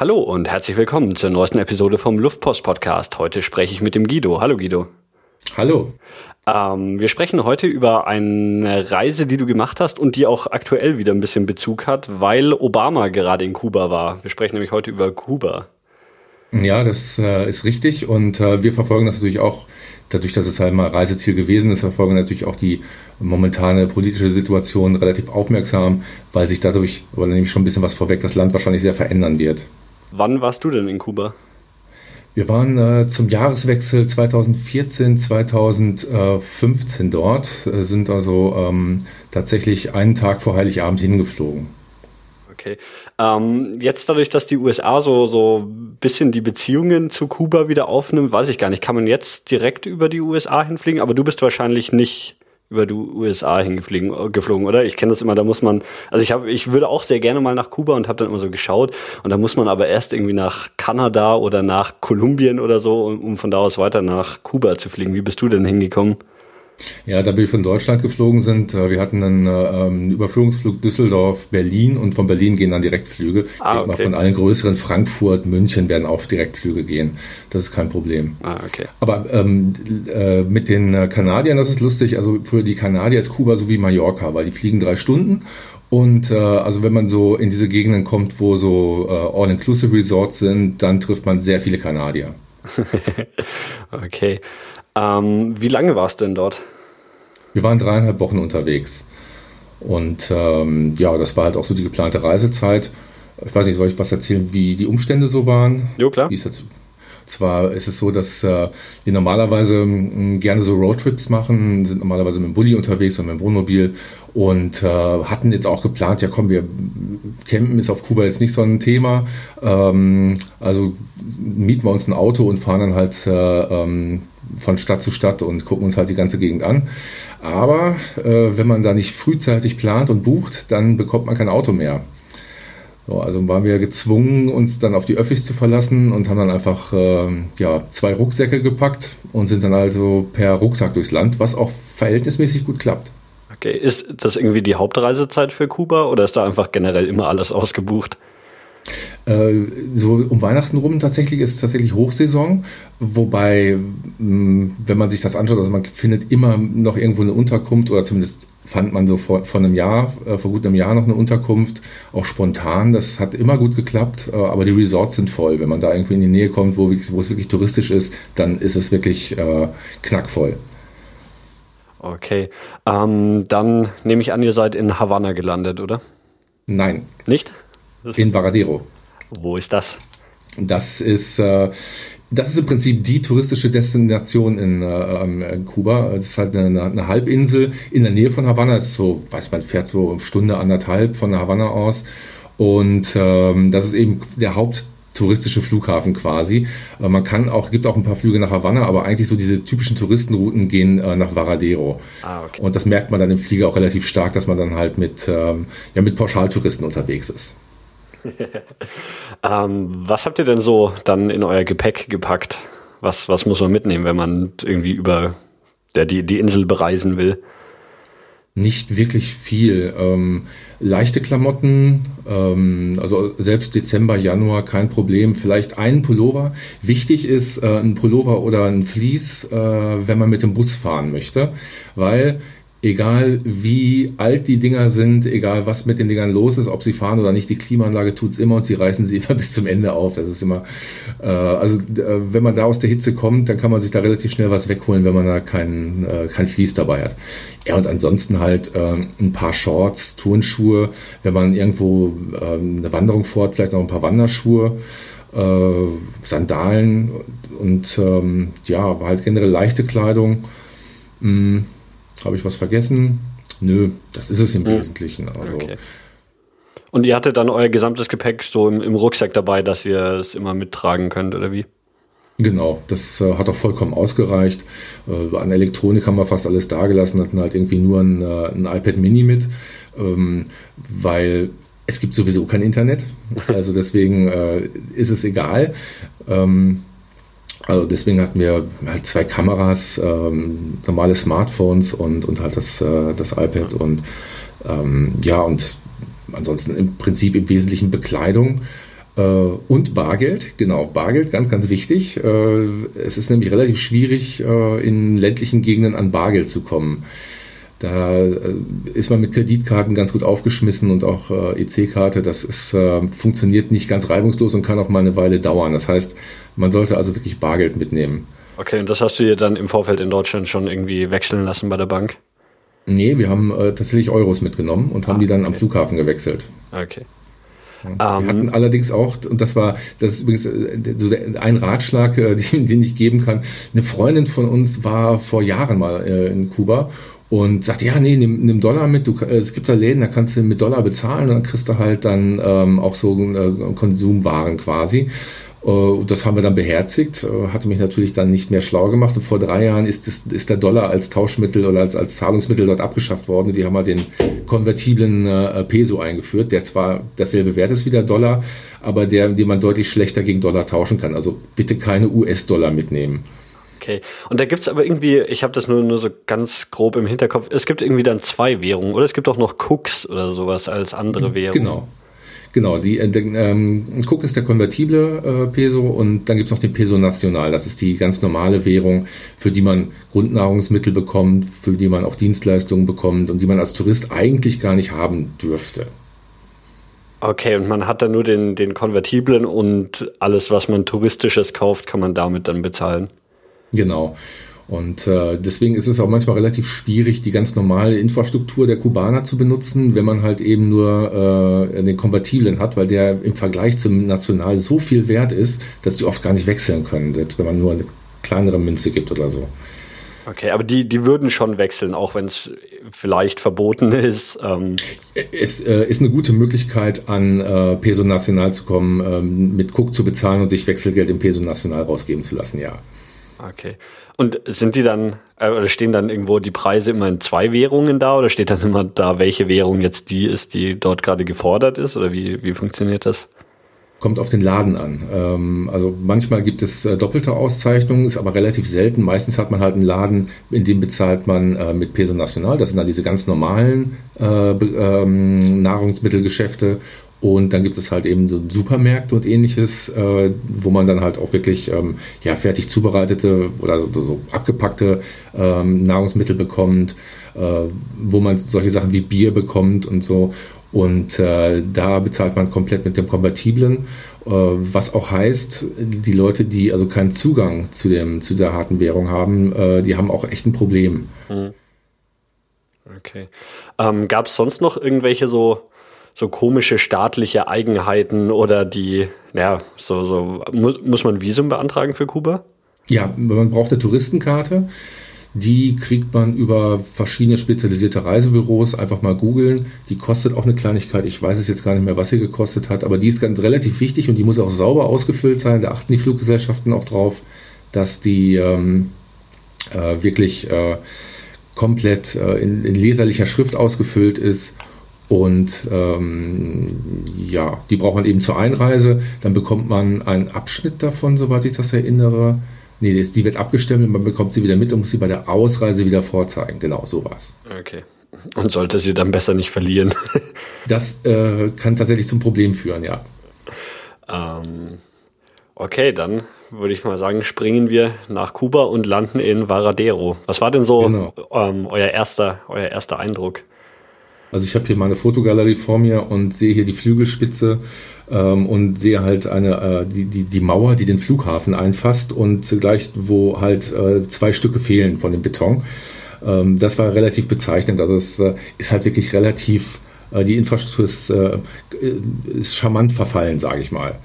Hallo und herzlich willkommen zur neuesten Episode vom Luftpost Podcast. Heute spreche ich mit dem Guido. Hallo Guido. Hallo. Ähm, wir sprechen heute über eine Reise, die du gemacht hast und die auch aktuell wieder ein bisschen Bezug hat, weil Obama gerade in Kuba war. Wir sprechen nämlich heute über Kuba. Ja, das äh, ist richtig und äh, wir verfolgen das natürlich auch, dadurch, dass es halt mal Reiseziel gewesen ist, verfolgen natürlich auch die momentane politische Situation relativ aufmerksam, weil sich dadurch, oder nehme ich schon ein bisschen was vorweg, das Land wahrscheinlich sehr verändern wird. Wann warst du denn in Kuba? Wir waren äh, zum Jahreswechsel 2014, 2015 dort, äh, sind also ähm, tatsächlich einen Tag vor Heiligabend hingeflogen. Okay. Ähm, jetzt dadurch, dass die USA so so bisschen die Beziehungen zu Kuba wieder aufnimmt, weiß ich gar nicht. Kann man jetzt direkt über die USA hinfliegen? Aber du bist wahrscheinlich nicht über die USA hingeflogen, äh, geflogen, oder? Ich kenne das immer, da muss man, also ich habe, ich würde auch sehr gerne mal nach Kuba und habe dann immer so geschaut und da muss man aber erst irgendwie nach Kanada oder nach Kolumbien oder so, um, um von da aus weiter nach Kuba zu fliegen. Wie bist du denn hingekommen? Ja, da wir von Deutschland geflogen sind, äh, wir hatten einen, ähm, Überführungsflug Düsseldorf-Berlin und von Berlin gehen dann Direktflüge. Ah, okay. Von allen größeren Frankfurt, München werden auch Direktflüge gehen. Das ist kein Problem. Ah, okay. Aber ähm, äh, mit den Kanadiern, das ist lustig. Also für die Kanadier ist Kuba so wie Mallorca, weil die fliegen drei Stunden und äh, also wenn man so in diese Gegenden kommt, wo so äh, All-Inclusive Resorts sind, dann trifft man sehr viele Kanadier. okay. Ähm, wie lange warst du denn dort? Wir waren dreieinhalb Wochen unterwegs. Und ähm, ja, das war halt auch so die geplante Reisezeit. Ich weiß nicht, soll ich was erzählen, wie die Umstände so waren? Jo, klar. Zwar ist es so, dass äh, wir normalerweise äh, gerne so Roadtrips machen, sind normalerweise mit dem Bulli unterwegs und mit dem Wohnmobil und äh, hatten jetzt auch geplant, ja komm, wir campen ist auf Kuba jetzt nicht so ein Thema, ähm, also mieten wir uns ein Auto und fahren dann halt äh, ähm, von Stadt zu Stadt und gucken uns halt die ganze Gegend an. Aber äh, wenn man da nicht frühzeitig plant und bucht, dann bekommt man kein Auto mehr. So, also waren wir gezwungen, uns dann auf die Öffis zu verlassen und haben dann einfach äh, ja, zwei Rucksäcke gepackt und sind dann also per Rucksack durchs Land, was auch verhältnismäßig gut klappt. Okay, ist das irgendwie die Hauptreisezeit für Kuba oder ist da einfach generell immer alles ausgebucht? Äh, so um Weihnachten rum tatsächlich ist tatsächlich Hochsaison, wobei, mm, wenn man sich das anschaut, also man findet immer noch irgendwo eine Unterkunft oder zumindest fand man so vor, vor einem Jahr, äh, vor gut einem Jahr noch eine Unterkunft, auch spontan. Das hat immer gut geklappt, äh, aber die Resorts sind voll. Wenn man da irgendwie in die Nähe kommt, wo, wo es wirklich touristisch ist, dann ist es wirklich äh, knackvoll. Okay, ähm, dann nehme ich an, ihr seid in Havanna gelandet, oder? Nein. Nicht? In Varadero. Wo ist das? Das ist, äh, das ist im Prinzip die touristische Destination in, äh, in Kuba. Das ist halt eine, eine, Halbinsel in der Nähe von Havanna. Das ist so, weiß man, fährt so eine Stunde, anderthalb von Havanna aus. Und ähm, das ist eben der haupttouristische Flughafen quasi. Äh, man kann auch, gibt auch ein paar Flüge nach Havanna, aber eigentlich so diese typischen Touristenrouten gehen äh, nach Varadero. Ah, okay. Und das merkt man dann im Flieger auch relativ stark, dass man dann halt mit, ähm, ja, mit Pauschaltouristen unterwegs ist. ähm, was habt ihr denn so dann in euer Gepäck gepackt? Was, was muss man mitnehmen, wenn man irgendwie über der, die, die Insel bereisen will? Nicht wirklich viel. Ähm, leichte Klamotten, ähm, also selbst Dezember, Januar kein Problem. Vielleicht einen Pullover. Wichtig ist äh, ein Pullover oder ein Vlies, äh, wenn man mit dem Bus fahren möchte, weil egal wie alt die Dinger sind, egal was mit den Dingern los ist, ob sie fahren oder nicht, die Klimaanlage tut's immer und sie reißen sie immer bis zum Ende auf. Das ist immer, äh, also äh, wenn man da aus der Hitze kommt, dann kann man sich da relativ schnell was wegholen, wenn man da kein, äh, kein Vlies dabei hat. Ja, und ansonsten halt äh, ein paar Shorts, Turnschuhe, wenn man irgendwo äh, eine Wanderung fort, vielleicht noch ein paar Wanderschuhe. Äh, Sandalen und ähm, ja, halt generell leichte Kleidung. Mm habe ich was vergessen? Nö, das ist es im hm. Wesentlichen. Also. Okay. Und ihr hattet dann euer gesamtes Gepäck so im, im, Rucksack dabei, dass ihr es immer mittragen könnt, oder wie? Genau, das äh, hat auch vollkommen ausgereicht. Äh, an Elektronik haben wir fast alles dagelassen, hatten halt irgendwie nur ein, äh, ein iPad Mini mit, ähm, weil es gibt sowieso kein Internet. Also deswegen äh, ist es egal. Ähm, also deswegen hatten wir halt zwei Kameras, ähm, normale Smartphones und, und halt das, äh, das iPad und ähm, ja, und ansonsten im Prinzip im Wesentlichen Bekleidung. Äh, und Bargeld, genau, Bargeld, ganz, ganz wichtig. Äh, es ist nämlich relativ schwierig, äh, in ländlichen Gegenden an Bargeld zu kommen. Da ist man mit Kreditkarten ganz gut aufgeschmissen und auch EC-Karte. Das ist, funktioniert nicht ganz reibungslos und kann auch mal eine Weile dauern. Das heißt, man sollte also wirklich Bargeld mitnehmen. Okay, und das hast du dir dann im Vorfeld in Deutschland schon irgendwie wechseln lassen bei der Bank? Nee, wir haben äh, tatsächlich Euros mitgenommen und haben ah, die dann okay. am Flughafen gewechselt. Okay. Wir um, ähm, hatten allerdings auch, und das war, das ist übrigens äh, ein Ratschlag, äh, den, ich geben kann. Eine Freundin von uns war vor Jahren mal äh, in Kuba und sagte, ja, nee, nimm, nimm Dollar mit, du, es gibt da Läden, da kannst du mit Dollar bezahlen und dann kriegst du halt dann ähm, auch so äh, Konsumwaren quasi. Äh, das haben wir dann beherzigt, äh, hatte mich natürlich dann nicht mehr schlau gemacht. Und vor drei Jahren ist, das, ist der Dollar als Tauschmittel oder als, als Zahlungsmittel dort abgeschafft worden. Die haben halt den konvertiblen äh, Peso eingeführt, der zwar dasselbe Wert ist wie der Dollar, aber der, den man deutlich schlechter gegen Dollar tauschen kann. Also bitte keine US-Dollar mitnehmen. Okay. Und da gibt es aber irgendwie, ich habe das nur, nur so ganz grob im Hinterkopf, es gibt irgendwie dann zwei Währungen, oder? Es gibt auch noch Cooks oder sowas als andere Währung. Genau. Genau, die, äh, ähm, Cook ist der konvertible äh, Peso und dann gibt es noch den Peso Nacional. Das ist die ganz normale Währung, für die man Grundnahrungsmittel bekommt, für die man auch Dienstleistungen bekommt und die man als Tourist eigentlich gar nicht haben dürfte. Okay, und man hat dann nur den, den konvertiblen und alles, was man touristisches kauft, kann man damit dann bezahlen. Genau. Und äh, deswegen ist es auch manchmal relativ schwierig, die ganz normale Infrastruktur der Kubaner zu benutzen, wenn man halt eben nur äh, den Konvertiblen hat, weil der im Vergleich zum National so viel wert ist, dass die oft gar nicht wechseln können, selbst wenn man nur eine kleinere Münze gibt oder so. Okay, aber die, die würden schon wechseln, auch wenn es vielleicht verboten ist. Ähm. Es äh, ist eine gute Möglichkeit, an äh, Peso Nacional zu kommen, ähm, mit Cook zu bezahlen und sich Wechselgeld im Peso Nacional rausgeben zu lassen, ja. Okay. Und sind die dann, äh, oder stehen dann irgendwo die Preise immer in zwei Währungen da oder steht dann immer da, welche Währung jetzt die ist, die dort gerade gefordert ist? Oder wie, wie funktioniert das? Kommt auf den Laden an. Ähm, also manchmal gibt es äh, doppelte Auszeichnungen, ist aber relativ selten. Meistens hat man halt einen Laden, in dem bezahlt man äh, mit Peso Nacional. Das sind dann diese ganz normalen äh, ähm, Nahrungsmittelgeschäfte und dann gibt es halt eben so Supermärkte und ähnliches, äh, wo man dann halt auch wirklich ähm, ja, fertig zubereitete oder so, so abgepackte ähm, Nahrungsmittel bekommt, äh, wo man solche Sachen wie Bier bekommt und so. Und äh, da bezahlt man komplett mit dem Kompatiblen, äh, was auch heißt, die Leute, die also keinen Zugang zu, dem, zu dieser harten Währung haben, äh, die haben auch echt ein Problem. Hm. Okay. Ähm, Gab es sonst noch irgendwelche so so komische staatliche Eigenheiten oder die, ja, so, so, muss, muss man Visum beantragen für Kuba? Ja, man braucht eine Touristenkarte. Die kriegt man über verschiedene spezialisierte Reisebüros. Einfach mal googeln. Die kostet auch eine Kleinigkeit. Ich weiß es jetzt gar nicht mehr, was sie gekostet hat, aber die ist ganz relativ wichtig und die muss auch sauber ausgefüllt sein. Da achten die Fluggesellschaften auch drauf, dass die ähm, äh, wirklich äh, komplett äh, in, in leserlicher Schrift ausgefüllt ist und ähm, ja, die braucht man eben zur Einreise. Dann bekommt man einen Abschnitt davon, soweit ich das erinnere. Nee, die wird abgestimmt, man bekommt sie wieder mit und muss sie bei der Ausreise wieder vorzeigen. Genau, sowas. Okay. Und sollte sie dann besser nicht verlieren? das äh, kann tatsächlich zum Problem führen, ja. Ähm, okay, dann würde ich mal sagen, springen wir nach Kuba und landen in Varadero. Was war denn so genau. ähm, euer, erster, euer erster Eindruck? Also ich habe hier meine Fotogalerie vor mir und sehe hier die Flügelspitze ähm, und sehe halt eine, äh, die, die, die Mauer, die den Flughafen einfasst und zugleich, wo halt äh, zwei Stücke fehlen von dem Beton. Ähm, das war relativ bezeichnend. Also es äh, ist halt wirklich relativ, äh, die Infrastruktur ist, äh, ist charmant verfallen, sage ich mal.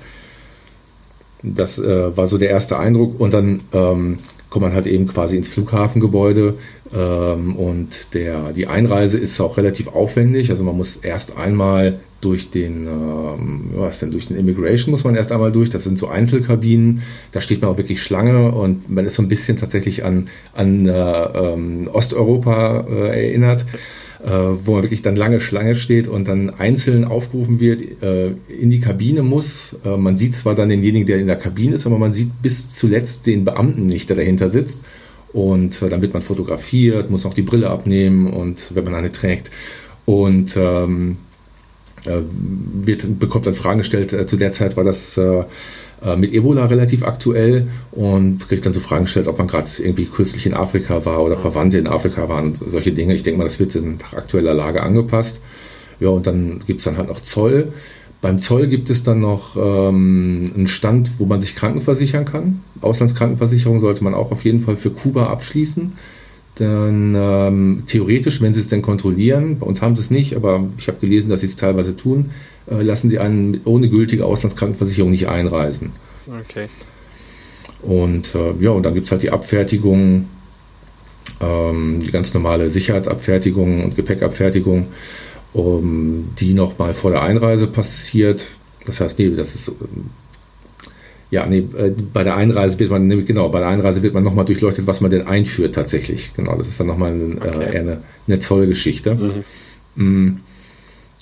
Das äh, war so der erste Eindruck. Und dann ähm, kommt man halt eben quasi ins Flughafengebäude ähm, und der, die Einreise ist auch relativ aufwendig. Also man muss erst einmal durch den, ähm, was denn, durch den Immigration muss man erst einmal durch. Das sind so Einzelkabinen. Da steht man auch wirklich Schlange und man ist so ein bisschen tatsächlich an, an äh, ähm, Osteuropa äh, erinnert. Äh, wo man wirklich dann lange Schlange steht und dann einzeln aufgerufen wird, äh, in die Kabine muss. Äh, man sieht zwar dann denjenigen, der in der Kabine ist, aber man sieht bis zuletzt den Beamten nicht, der dahinter sitzt. Und dann wird man fotografiert, muss auch die Brille abnehmen und wenn man eine trägt. Und ähm, äh, wird, bekommt dann Fragen gestellt. Zu der Zeit war das äh, äh, mit Ebola relativ aktuell und kriegt dann so Fragen gestellt, ob man gerade irgendwie kürzlich in Afrika war oder Verwandte in Afrika waren und solche Dinge. Ich denke mal, das wird nach aktueller Lage angepasst. Ja, und dann gibt es dann halt noch Zoll. Beim Zoll gibt es dann noch ähm, einen Stand, wo man sich krankenversichern kann. Auslandskrankenversicherung sollte man auch auf jeden Fall für Kuba abschließen. Dann ähm, theoretisch, wenn sie es denn kontrollieren, bei uns haben sie es nicht, aber ich habe gelesen, dass sie es teilweise tun, lassen sie einen ohne gültige Auslandskrankenversicherung nicht einreisen. Okay. Und äh, ja, und dann gibt es halt die Abfertigung, ähm, die ganz normale Sicherheitsabfertigung und Gepäckabfertigung, um, die nochmal vor der Einreise passiert. Das heißt, nee, das ist ja, nee, äh, bei der Einreise wird man, genau, bei der Einreise wird man nochmal durchleuchtet, was man denn einführt tatsächlich. Genau, das ist dann nochmal ein, äh, okay. äh, eher eine, eine Zollgeschichte. Mhm.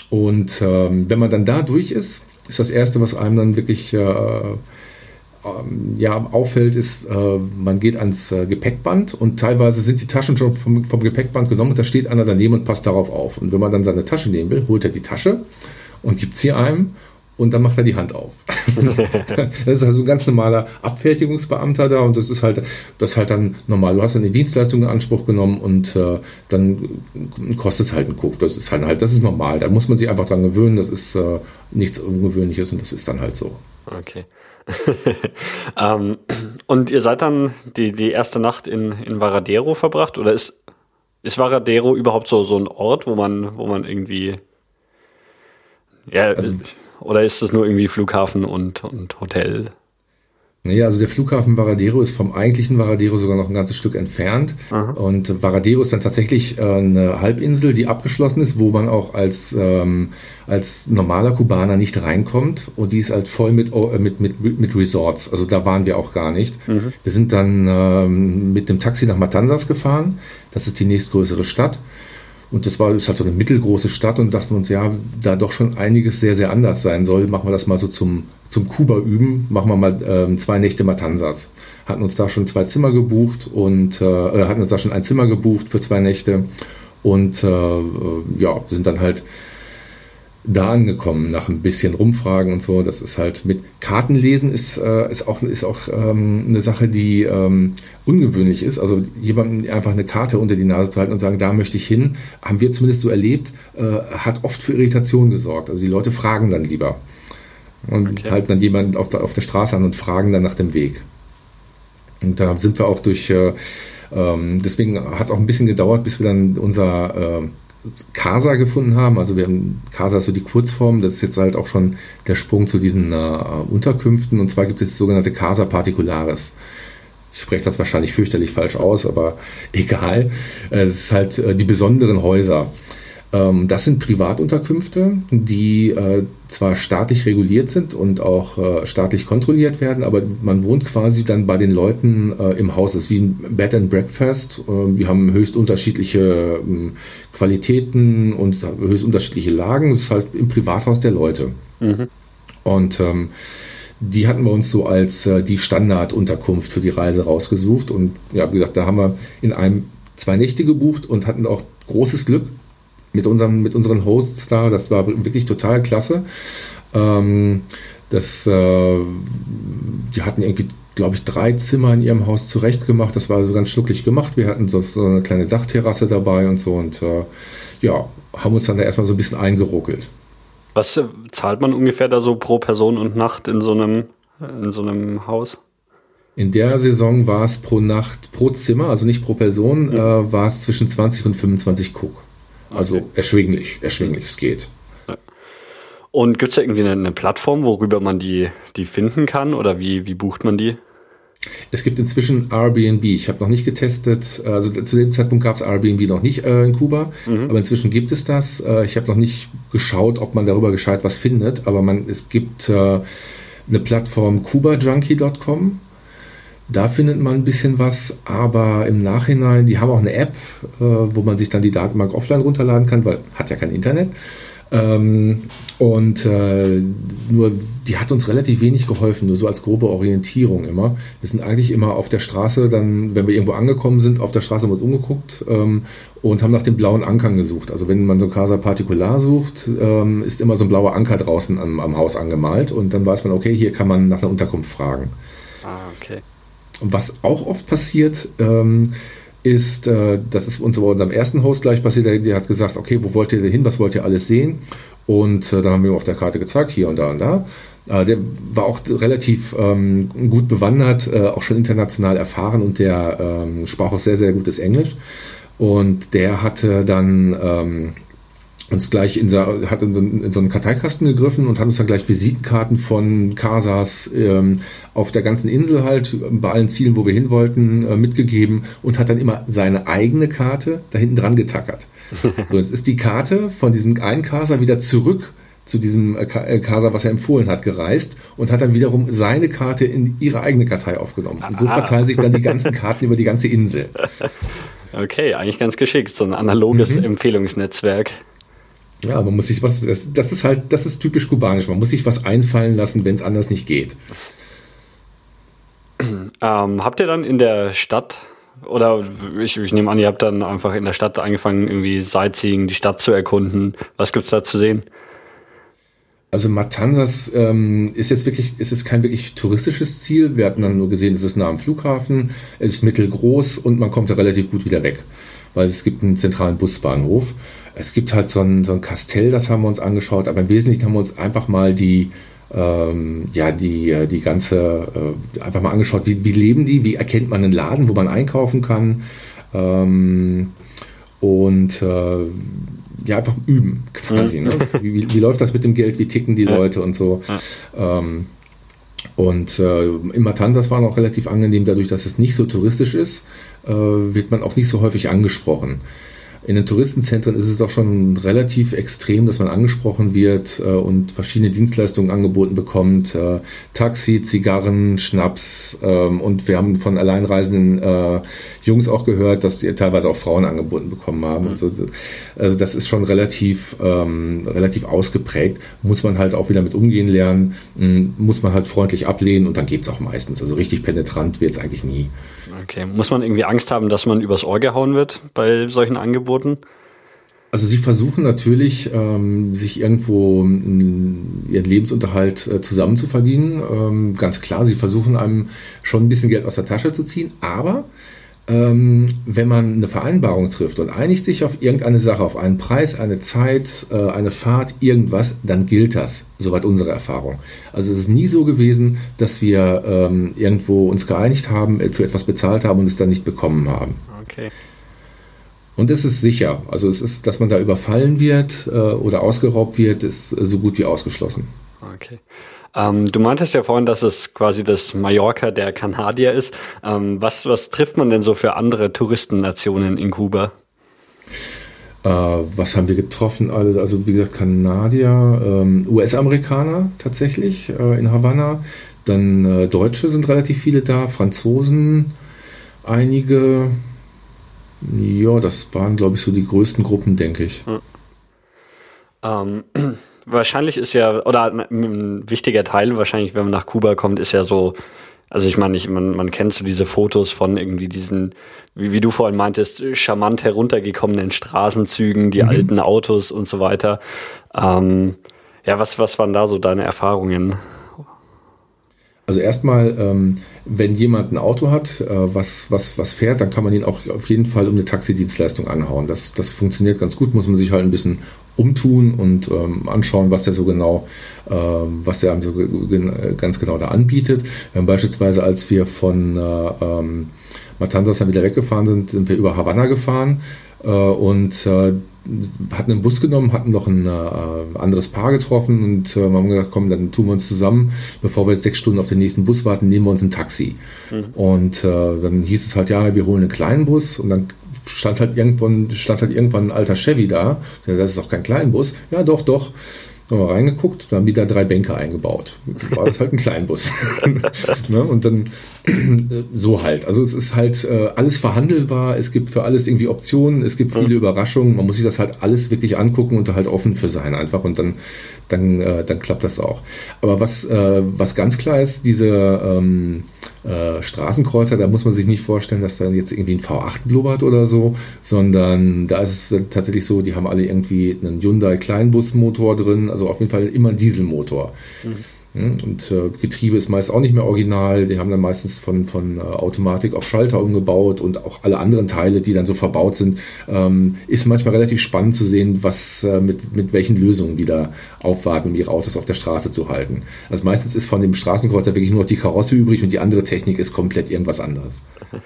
Und ähm, wenn man dann da durch ist, ist das Erste, was einem dann wirklich äh, ähm, ja, auffällt, ist, äh, man geht ans äh, Gepäckband und teilweise sind die Taschen schon vom, vom, Gepäckband genommen und da steht einer daneben und passt darauf auf. Und wenn man dann seine Tasche nehmen will, holt er die Tasche und gibt sie einem und dann macht er die Hand auf. das ist also ein ganz normaler Abfertigungsbeamter da und das ist halt, das ist halt dann normal. Du hast eine Dienstleistung in Anspruch genommen und äh, dann kostet es halt einen Guck. Das ist halt, halt, das ist normal. Da muss man sich einfach dran gewöhnen. Das ist äh, nichts Ungewöhnliches und das ist dann halt so. Okay. ähm, und ihr seid dann die, die erste Nacht in, in Varadero verbracht oder ist, ist Varadero überhaupt so, so ein Ort, wo man, wo man irgendwie ja, also, oder ist das nur irgendwie Flughafen und, und Hotel? Naja, also der Flughafen Varadero ist vom eigentlichen Varadero sogar noch ein ganzes Stück entfernt. Aha. Und Varadero ist dann tatsächlich äh, eine Halbinsel, die abgeschlossen ist, wo man auch als, ähm, als normaler Kubaner nicht reinkommt. Und die ist halt voll mit, äh, mit, mit, mit Resorts. Also da waren wir auch gar nicht. Mhm. Wir sind dann ähm, mit dem Taxi nach Matanzas gefahren. Das ist die nächstgrößere Stadt. Und das war ist halt so eine mittelgroße Stadt und dachten uns, ja, da doch schon einiges sehr, sehr anders sein soll, machen wir das mal so zum, zum Kuba üben, machen wir mal ähm, zwei Nächte Matanzas. Hatten uns da schon zwei Zimmer gebucht und äh, äh hatten uns da schon ein Zimmer gebucht für zwei Nächte und äh, äh ja, sind dann halt da angekommen, nach ein bisschen Rumfragen und so. Das ist halt mit Kartenlesen ist, äh, ist auch, ist auch ähm, eine Sache, die ähm, ungewöhnlich ist. Also jemandem einfach eine Karte unter die Nase zu halten und sagen, da möchte ich hin, haben wir zumindest so erlebt, äh, hat oft für Irritation gesorgt. Also die Leute fragen dann lieber und okay. halten dann jemanden auf der, auf der Straße an und fragen dann nach dem Weg. Und da sind wir auch durch, äh, ähm, deswegen hat es auch ein bisschen gedauert, bis wir dann unser äh, Casa gefunden haben. Also wir haben Casa ist so die Kurzform, das ist jetzt halt auch schon der Sprung zu diesen äh, Unterkünften. Und zwar gibt es sogenannte Casa Particulares. Ich spreche das wahrscheinlich fürchterlich falsch aus, aber egal. Es ist halt äh, die besonderen Häuser. Ähm, das sind Privatunterkünfte, die äh, zwar staatlich reguliert sind und auch äh, staatlich kontrolliert werden, aber man wohnt quasi dann bei den Leuten äh, im Haus. Es ist wie ein Bed and Breakfast. Ähm, die haben höchst unterschiedliche ähm, Qualitäten und höchst unterschiedliche Lagen. Es ist halt im Privathaus der Leute. Mhm. Und ähm, die hatten wir uns so als äh, die Standardunterkunft für die Reise rausgesucht. Und ja, wie gesagt, da haben wir in einem zwei Nächte gebucht und hatten auch großes Glück mit, unserem, mit unseren Hosts da. Das war wirklich total klasse. Ähm, das, äh, die hatten irgendwie, glaube ich, drei Zimmer in ihrem Haus zurechtgemacht. Das war so ganz schnucklig gemacht. Wir hatten so, so eine kleine Dachterrasse dabei und so und äh, ja, haben uns dann da erstmal so ein bisschen eingeruckelt. Was äh, zahlt man ungefähr da so pro Person und Nacht in so einem, in so einem Haus? In der Saison war es pro Nacht, pro Zimmer, also nicht pro Person, mhm. äh, war es zwischen 20 und 25 Cook. Also okay. erschwinglich, erschwinglich, es geht. Und gibt es da irgendwie eine, eine, Plattform, worüber man die, die finden kann oder wie, wie bucht man die? Es gibt inzwischen Airbnb. Ich habe noch nicht getestet. Also zu dem Zeitpunkt gab es Airbnb noch nicht äh, in Kuba, mhm. aber inzwischen gibt es das. Äh, ich habe noch nicht geschaut, ob man darüber gescheit was findet, aber man, es gibt äh, eine Plattform kubajunkie.com da findet man ein bisschen was, aber im Nachhinein, die haben auch eine App, äh, wo man sich dann die Datenbank offline runterladen kann, weil hat ja kein Internet. Ähm, und äh, nur, die hat uns relativ wenig geholfen, nur so als grobe Orientierung immer. Wir sind eigentlich immer auf der Straße, dann, wenn wir irgendwo angekommen sind, auf der Straße haben wir uns umgeguckt ähm, und haben nach dem blauen Ankern gesucht. Also wenn man so Casa Particular sucht, ähm, ist immer so ein blauer Anker draußen am, am Haus angemalt und dann weiß man, okay, hier kann man nach einer Unterkunft fragen. Ah, okay. Und was auch oft passiert, ähm, ist, äh, das ist uns bei unserem ersten Host gleich passiert, der, der, hat gesagt, okay, wo wollt ihr denn hin, was wollt ihr alles sehen? Und äh, dann haben wir ihm auf der Karte gezeigt, hier und da und da. Äh, der war auch relativ ähm, gut bewandert, äh, auch schon international erfahren und der ähm, sprach auch sehr, sehr gutes Englisch. Und der hatte dann ähm, uns gleich in, hat in so, in so, einen Karteikasten gegriffen und hat uns dann gleich Visitenkarten von Casas ähm, auf der ganzen Insel halt, bei allen Zielen, wo wir hin wollten, äh, mitgegeben und hat dann immer seine eigene Karte da hinten dran getackert. So, jetzt ist die Karte von diesem einen Casa wieder zurück zu diesem äh, äh, Casa, was er empfohlen hat, gereist und hat dann wiederum seine Karte in ihre eigene Kartei aufgenommen. Und so ah. verteilen sich dann die ganzen Karten über die ganze Insel. Okay, eigentlich ganz geschickt, so ein analoges mhm. Empfehlungsnetzwerk. Ja, man muss sich was, das, das ist halt, das ist typisch kubanisch. Man muss sich was einfallen lassen, wenn es anders nicht geht. Ähm, habt ihr dann in der Stadt oder ich, ich, nehme an, ihr habt dann einfach in der Stadt angefangen, irgendwie Sightseeing, die Stadt zu erkunden. Was gibt's da zu sehen? Also Matanzas ähm, ist jetzt wirklich, ist es kein wirklich touristisches Ziel. Wir hatten dann nur gesehen, es ist nah am Flughafen, es ist mittelgroß und man kommt da relativ gut wieder weg, weil es gibt einen zentralen Busbahnhof. Es gibt halt so ein, so ein Kastell, das haben wir uns angeschaut, aber im Wesentlichen haben wir uns einfach mal die, ähm, ja, die, äh, die ganze, äh, einfach mal angeschaut, wie, wie leben die, wie erkennt man einen Laden, wo man einkaufen kann. Ähm, und äh, ja, einfach üben quasi. Ne? Wie, wie, läuft das mit dem Geld, wie ticken die Leute und so. Ähm, und äh, im Matan, das war noch relativ angenehm, dadurch, dass es nicht so touristisch ist, äh, wird man auch nicht so häufig angesprochen. In den Touristenzentren ist es auch schon relativ extrem, dass man angesprochen wird äh, und verschiedene Dienstleistungen angeboten bekommt. Äh, Taxi, Zigarren, Schnaps ähm, und wir haben von alleinreisenden äh, Jungs auch gehört, dass die teilweise auch Frauen angeboten bekommen haben. Mhm. So. Also das ist schon relativ, ähm, relativ ausgeprägt. Muss man halt auch wieder mit umgehen lernen, muss man halt freundlich ablehnen und dann geht es auch meistens. Also richtig penetrant wird es eigentlich nie. Okay, muss man irgendwie Angst haben, dass man übers Ohr gehauen wird bei solchen Angeboten? Also sie versuchen natürlich, ähm, sich irgendwo m, ihren Lebensunterhalt äh, zusammen zu verdienen. Ähm, ganz klar, sie versuchen einem schon ein bisschen Geld aus der Tasche zu ziehen, aber ähm, wenn man eine Vereinbarung trifft und einigt sich auf irgendeine Sache, auf einen Preis, eine Zeit, äh, eine Fahrt, irgendwas, dann gilt das. Soweit unsere Erfahrung. Also es ist nie so gewesen, dass wir ähm, irgendwo uns geeinigt haben, äh, für etwas bezahlt haben und es dann nicht bekommen haben. Okay. Und es ist sicher. Also es ist, dass man da überfallen wird äh, oder ausgeraubt wird, ist so gut wie ausgeschlossen. Okay. Ähm, du meintest ja vorhin, dass es quasi das Mallorca der Kanadier ist. Ähm, was, was trifft man denn so für andere Touristennationen in Kuba? Äh, was haben wir getroffen? Also wie gesagt, Kanadier, ähm, US-Amerikaner tatsächlich äh, in Havanna. Dann äh, Deutsche sind relativ viele da, Franzosen, einige. Ja, das waren, glaube ich, so die größten Gruppen, denke ich. Hm. Ähm, wahrscheinlich ist ja, oder ein wichtiger Teil wahrscheinlich, wenn man nach Kuba kommt, ist ja so, also ich meine, ich, man, man kennt so diese Fotos von irgendwie diesen, wie, wie du vorhin meintest, charmant heruntergekommenen Straßenzügen, die mhm. alten Autos und so weiter. Ähm, ja, was, was waren da so deine Erfahrungen? Also erstmal, ähm, wenn jemand ein Auto hat, äh, was, was, was fährt, dann kann man ihn auch auf jeden Fall um eine Taxidienstleistung anhauen. Das, das funktioniert ganz gut, muss man sich halt ein bisschen umtun und ähm, anschauen, was er so genau, ähm, was er so ganz genau da anbietet. Wir beispielsweise, als wir von äh, ähm, Matanzas dann wieder weggefahren sind, sind wir über Havanna gefahren und äh, hatten einen Bus genommen, hatten noch ein äh, anderes Paar getroffen und äh, haben gesagt, komm, dann tun wir uns zusammen, bevor wir jetzt sechs Stunden auf den nächsten Bus warten, nehmen wir uns ein Taxi. Mhm. Und äh, dann hieß es halt, ja, wir holen einen kleinen Bus und dann stand halt irgendwann, stand halt irgendwann ein alter Chevy da. Das ist auch kein Kleinbus. Ja, doch, doch. Haben wir reingeguckt, da haben die da drei Bänke eingebaut. War das halt ein Kleinbus. ne? Und dann so halt. Also es ist halt äh, alles verhandelbar, es gibt für alles irgendwie Optionen, es gibt viele mhm. Überraschungen, man muss sich das halt alles wirklich angucken und da halt offen für sein einfach und dann, dann, äh, dann klappt das auch. Aber was, äh, was ganz klar ist, diese ähm, äh, Straßenkreuzer, da muss man sich nicht vorstellen, dass da jetzt irgendwie ein V8 blubbert oder so, sondern da ist es tatsächlich so, die haben alle irgendwie einen Hyundai Kleinbusmotor drin, also auf jeden Fall immer einen Dieselmotor. Mhm. Hm? Und äh, Getriebe ist meist auch nicht mehr original. Die haben dann meistens von, von äh, Automatik auf Schalter umgebaut und auch alle anderen Teile, die dann so verbaut sind, ähm, ist manchmal relativ spannend zu sehen, was äh, mit, mit welchen Lösungen die da aufwarten, um ihre Autos auf der Straße zu halten. Also meistens ist von dem Straßenkreuzer wirklich nur noch die Karosse übrig und die andere Technik ist komplett irgendwas anderes.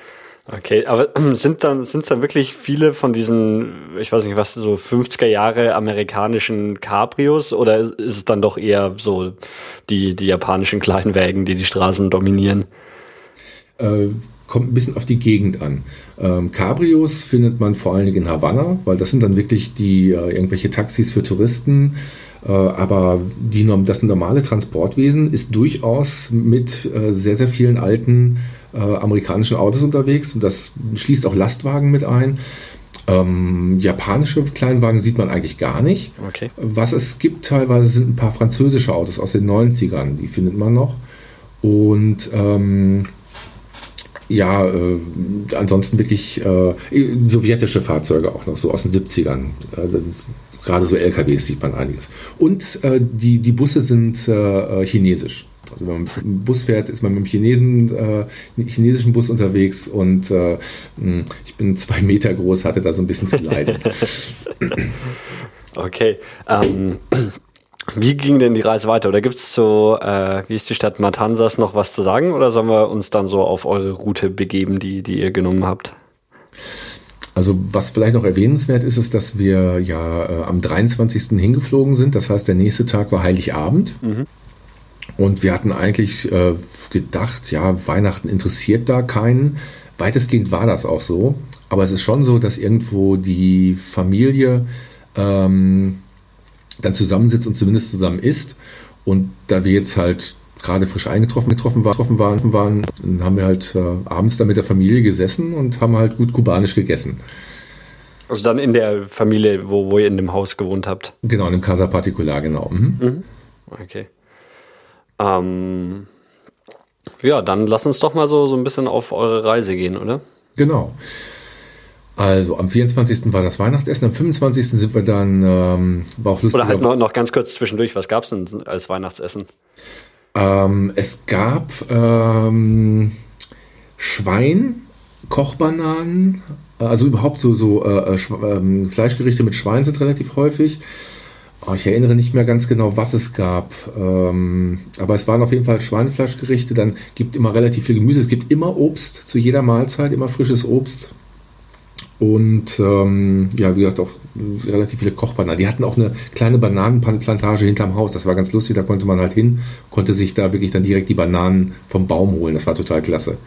Okay, aber sind dann sind dann wirklich viele von diesen, ich weiß nicht was, so 50er Jahre amerikanischen Cabrios oder ist es dann doch eher so die die japanischen Kleinwägen, die die Straßen dominieren? Äh, kommt ein bisschen auf die Gegend an. Ähm, Cabrios findet man vor allen Dingen in Havanna, weil das sind dann wirklich die äh, irgendwelche Taxis für Touristen. Äh, aber die, das normale Transportwesen ist durchaus mit äh, sehr, sehr vielen alten äh, amerikanischen Autos unterwegs und das schließt auch Lastwagen mit ein. Ähm, japanische Kleinwagen sieht man eigentlich gar nicht. Okay. Was es gibt teilweise sind ein paar französische Autos aus den 90ern, die findet man noch. Und ähm, ja, äh, ansonsten wirklich äh, sowjetische Fahrzeuge auch noch, so aus den 70ern. Äh, gerade so LKWs sieht man einiges. Und äh, die, die Busse sind äh, chinesisch. Also wenn man mit dem Bus fährt, ist man mit dem Chinesen, äh, chinesischen Bus unterwegs und äh, hm, ich bin zwei Meter groß, hatte da so ein bisschen zu leiden. okay. Ähm, wie ging denn die Reise weiter? Oder gibt es so, äh, wie ist die Stadt Matanzas, noch was zu sagen? Oder sollen wir uns dann so auf eure Route begeben, die, die ihr genommen habt? Also was vielleicht noch erwähnenswert ist, ist, dass wir ja äh, am 23. hingeflogen sind. Das heißt, der nächste Tag war Heiligabend. Mhm. Und wir hatten eigentlich äh, gedacht, ja, Weihnachten interessiert da keinen. Weitestgehend war das auch so. Aber es ist schon so, dass irgendwo die Familie ähm, dann zusammensitzt und zumindest zusammen isst. Und da wir jetzt halt gerade frisch eingetroffen getroffen, war, getroffen waren, waren, dann haben wir halt äh, abends da mit der Familie gesessen und haben halt gut kubanisch gegessen. Also dann in der Familie, wo, wo ihr in dem Haus gewohnt habt? Genau, in dem Casa Particular, genau. Mhm. Mhm. Okay. Ähm, ja, dann lass uns doch mal so, so ein bisschen auf eure Reise gehen, oder? Genau. Also am 24. war das Weihnachtsessen, am 25. sind wir dann, ähm, war auch lustig. Oder halt noch, noch ganz kurz zwischendurch, was gab es denn als Weihnachtsessen? Ähm, es gab ähm, Schwein, Kochbananen, also überhaupt so, so äh, äh, ähm, Fleischgerichte mit Schwein sind relativ häufig. Oh, ich erinnere nicht mehr ganz genau, was es gab. Ähm, aber es waren auf jeden Fall Schweinefleischgerichte. Dann gibt immer relativ viel Gemüse. Es gibt immer Obst zu jeder Mahlzeit, immer frisches Obst. Und ähm, ja, wie gesagt, auch relativ viele Kochbananen. Die hatten auch eine kleine Bananenplantage hinterm Haus. Das war ganz lustig. Da konnte man halt hin, konnte sich da wirklich dann direkt die Bananen vom Baum holen. Das war total klasse.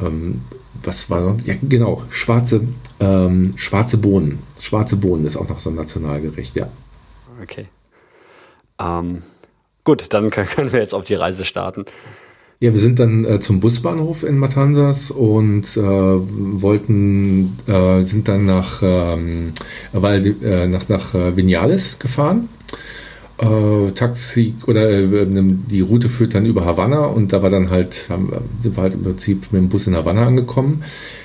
Ähm, was war noch? Ja, genau, schwarze, ähm, schwarze Bohnen. Schwarze Bohnen ist auch noch so ein Nationalgericht, ja. Okay. Ähm, gut, dann können wir jetzt auf die Reise starten. Ja, wir sind dann äh, zum Busbahnhof in Matanzas und äh, wollten, äh, sind dann nach, ähm, weil, äh, nach, nach äh, Vinales gefahren äh, Taxi oder äh, die Route führt dann über Havanna und da war dann halt, haben, sind wir halt im Prinzip mit dem Bus in Havanna angekommen.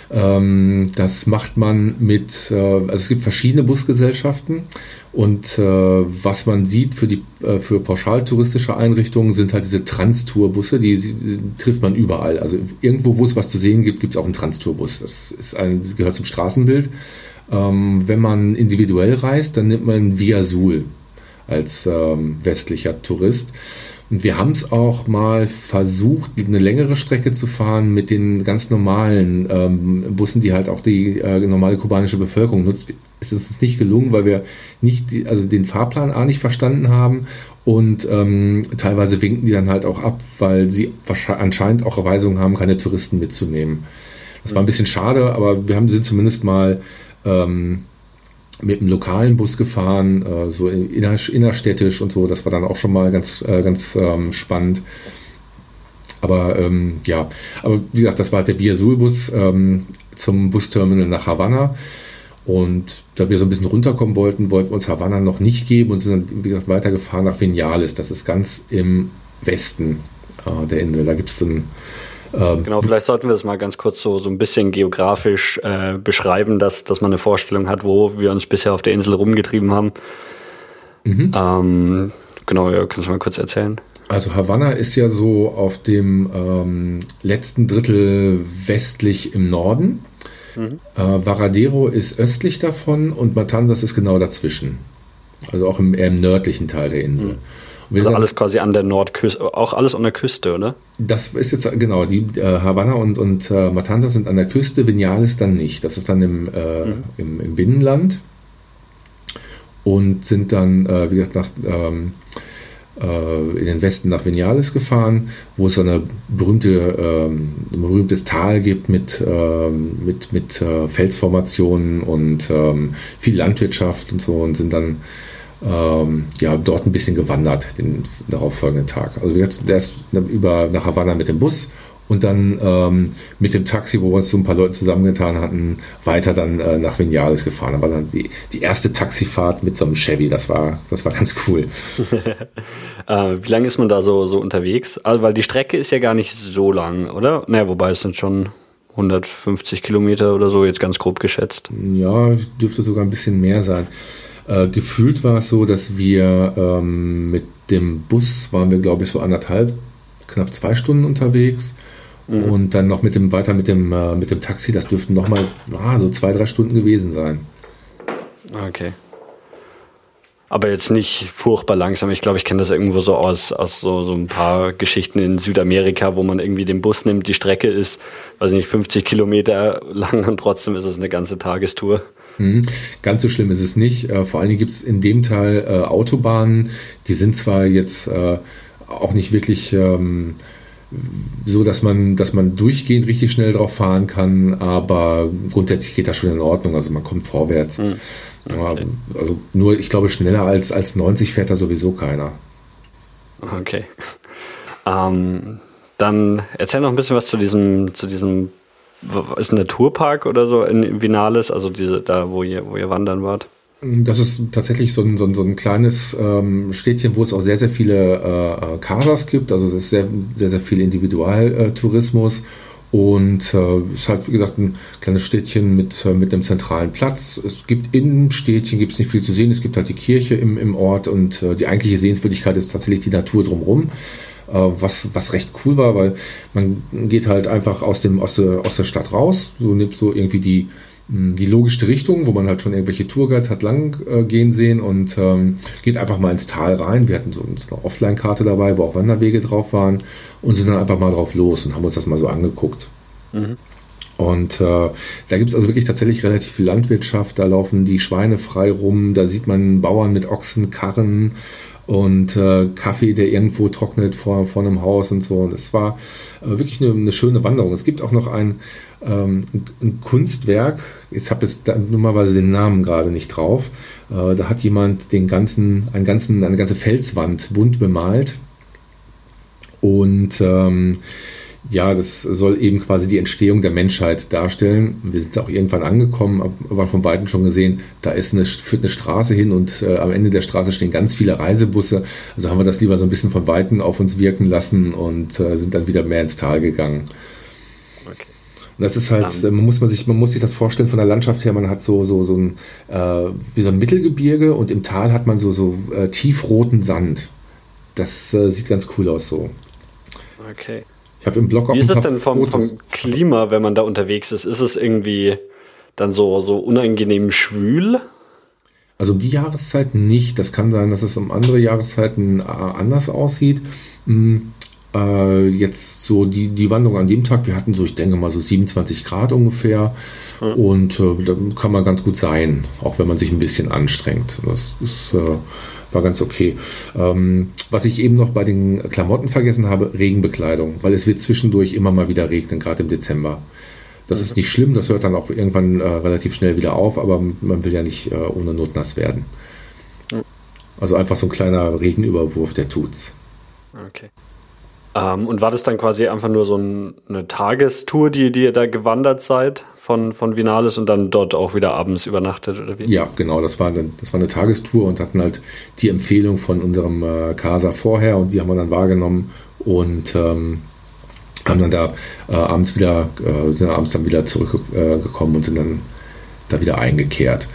Ähm, das macht man mit, äh, also es gibt verschiedene Busgesellschaften und äh, was man sieht für die äh, für pauschaltouristische Einrichtungen sind halt diese Transtour-Busse, die, die, trifft man überall. Also irgendwo, wo es was zu sehen gibt, gibt es auch einen Transtour-Bus. Das ist ein, das gehört zum Straßenbild. Ähm, wenn man individuell reist, dann nimmt man Via Sul als ähm, westlicher Tourist. Und wir haben es auch mal versucht, eine längere Strecke zu fahren mit den ganz normalen ähm, Bussen, die halt auch die äh, normale kubanische Bevölkerung nutzt. Es ist uns nicht gelungen, weil wir nicht die, also den Fahrplan A nicht verstanden haben und ähm, teilweise winken die dann halt auch ab, weil sie anscheinend auch Erweisungen haben, keine Touristen mitzunehmen. Das war ein bisschen schade, aber wir haben, sind zumindest mal ähm, mit einem lokalen Bus gefahren, äh, so inner, innerstädtisch und so. Das war dann auch schon mal ganz, äh, ganz ähm, spannend. Aber ähm, ja, aber wie gesagt, das war der Via Sul-Bus ähm, zum Busterminal nach Havanna. Und da wir so ein bisschen runterkommen wollten, wollten wir uns Havanna noch nicht geben und sind dann, wie gesagt, weitergefahren nach Vinales. Das ist ganz im Westen äh, der Insel. Da gibt es dann ähm, genau, vielleicht sollten wir das mal ganz kurz so, so ein bisschen geografisch äh, beschreiben, dass, dass man eine Vorstellung hat, wo wir uns bisher auf der Insel rumgetrieben haben. Mhm. Ähm, genau, ja, kannst du mal kurz erzählen? Also Havanna ist ja so auf dem ähm, letzten Drittel westlich im Norden. Mhm. Äh, Varadero ist östlich davon und Matanzas ist genau dazwischen. Also auch im, eher im nördlichen Teil der Insel. Mhm. Also alles quasi an der Nordküste, auch alles an der Küste, oder? Das ist jetzt, genau, die äh, Havanna und, und äh, Matanzas sind an der Küste, Vinales dann nicht. Das ist dann im, äh, mhm. im, im, Binnenland und sind dann, äh, wie gesagt, nach, ähm, äh, in den Westen nach Vinales gefahren, wo es so eine berühmte, ähm, ein berühmtes Tal gibt mit, ähm, mit, mit äh, Felsformationen und ähm, viel Landwirtschaft und so und sind dann ähm, ja, dort ein bisschen gewandert den darauffolgenden Tag. Also wir der ist über nach Havanna mit dem Bus und dann ähm, mit dem Taxi, wo wir uns so ein paar Leute zusammengetan hatten, weiter dann äh, nach Vinales gefahren. Aber dann die, die erste Taxifahrt mit so einem Chevy, das war, das war ganz cool. äh, wie lange ist man da so, so unterwegs? Also, weil die Strecke ist ja gar nicht so lang, oder? Naja, wobei es sind schon 150 Kilometer oder so, jetzt ganz grob geschätzt. Ja, dürfte sogar ein bisschen mehr sein. Äh, gefühlt war es so, dass wir ähm, mit dem Bus waren wir, glaube ich, so anderthalb, knapp zwei Stunden unterwegs. Mhm. Und dann noch mit dem weiter mit dem, äh, mit dem Taxi, das dürften nochmal ah, so zwei, drei Stunden gewesen sein. Okay. Aber jetzt nicht furchtbar langsam. Ich glaube, ich kenne das irgendwo so aus, aus so, so ein paar Geschichten in Südamerika, wo man irgendwie den Bus nimmt, die Strecke ist, weiß nicht, 50 Kilometer lang und trotzdem ist es eine ganze Tagestour. Hm, ganz so schlimm ist es nicht. Äh, vor allen Dingen gibt es in dem Teil äh, Autobahnen, die sind zwar jetzt äh, auch nicht wirklich ähm, so, dass man, dass man durchgehend richtig schnell drauf fahren kann, aber grundsätzlich geht das schon in Ordnung. Also man kommt vorwärts. Hm. Okay. also nur, ich glaube, schneller als, als 90 fährt da sowieso keiner. Okay. Ähm, dann erzähl noch ein bisschen was zu diesem, zu diesem ist ein Naturpark oder so in Vinales, also diese, da, wo ihr, wo ihr wandern wart? Das ist tatsächlich so ein, so ein, so ein kleines ähm, Städtchen, wo es auch sehr, sehr viele äh, äh Casas gibt. Also es ist sehr, sehr, sehr viel Individualtourismus. Und äh, ist halt, wie gesagt, ein kleines Städtchen mit, äh, mit einem zentralen Platz. Es gibt im Städtchen gibt's nicht viel zu sehen. Es gibt halt die Kirche im, im Ort und äh, die eigentliche Sehenswürdigkeit ist tatsächlich die Natur drumherum. Äh, was, was recht cool war, weil man geht halt einfach aus, dem, aus, der, aus der Stadt raus, so nimmt so irgendwie die, hm, die logischste Richtung, wo man halt schon irgendwelche Tourguides hat lang äh, gehen sehen und ähm, geht einfach mal ins Tal rein. Wir hatten so, so eine Offline-Karte dabei, wo auch Wanderwege drauf waren und sind dann einfach mal drauf los und haben uns das mal so angeguckt. Mhm. Und äh, da gibt es also wirklich tatsächlich relativ viel Landwirtschaft. Da laufen die Schweine frei rum, da sieht man Bauern mit Ochsenkarren und äh, Kaffee, der irgendwo trocknet vor, vor einem Haus und so. Und es war äh, wirklich eine, eine, schöne Wanderung. Es gibt auch noch ein, ähm, ein Kunstwerk, jetzt habe ich normalerweise den Namen gerade nicht drauf. Äh, da hat jemand den ganzen, einen ganzen, eine ganze Felswand bunt bemalt. Und ähm, ja, das soll eben quasi die Entstehung der Menschheit darstellen. Wir sind auch irgendwann angekommen, aber von Weitem schon gesehen, da ist eine, führt eine Straße hin und äh, am Ende der Straße stehen ganz viele Reisebusse. Also haben wir das lieber so ein bisschen von Weitem auf uns wirken lassen und äh, sind dann wieder mehr ins Tal gegangen. Okay. Und das ist halt, man muss man sich, man muss sich das vorstellen von der Landschaft her, man hat so, so, so ein, äh, wie so ein Mittelgebirge und im Tal hat man so, so äh, tiefroten Sand. Das äh, sieht ganz cool aus so. Okay. Habe im Blog auch Wie ist es denn vom, vom, Klima, wenn man da unterwegs ist? Ist es irgendwie dann so, so unangenehm schwül? Also um die Jahreszeit nicht. Das kann sein, dass es um andere Jahreszeiten äh, anders aussieht. Hm, äh, jetzt so die, die Wanderung an dem Tag, wir hatten so, ich denke mal so 27 Grad ungefähr. Hm. Und äh, da kann man ganz gut sein, auch wenn man sich ein bisschen anstrengt. Das ist äh, war ganz okay. Ähm, was ich eben noch bei den Klamotten vergessen habe, Regenbekleidung, weil es wird zwischendurch immer mal wieder regnen, gerade im Dezember. Das ist nicht schlimm, das hört dann auch irgendwann äh, relativ schnell wieder auf, aber man will ja nicht äh, ohne Not nass werden. Also einfach so ein kleiner Regenüberwurf, der tut's. Okay. Ähm, und war das dann quasi einfach nur so ein, eine Tagestour, die, die ihr da gewandert seid von, von Vinales und dann dort auch wieder abends übernachtet oder wie? Ja, genau, das war, eine, das war eine Tagestour und hatten halt die Empfehlung von unserem äh, Casa vorher und die haben wir dann wahrgenommen und ähm, haben dann da äh, abends wieder, äh, sind abends dann wieder zurückgekommen und sind dann da wieder eingekehrt.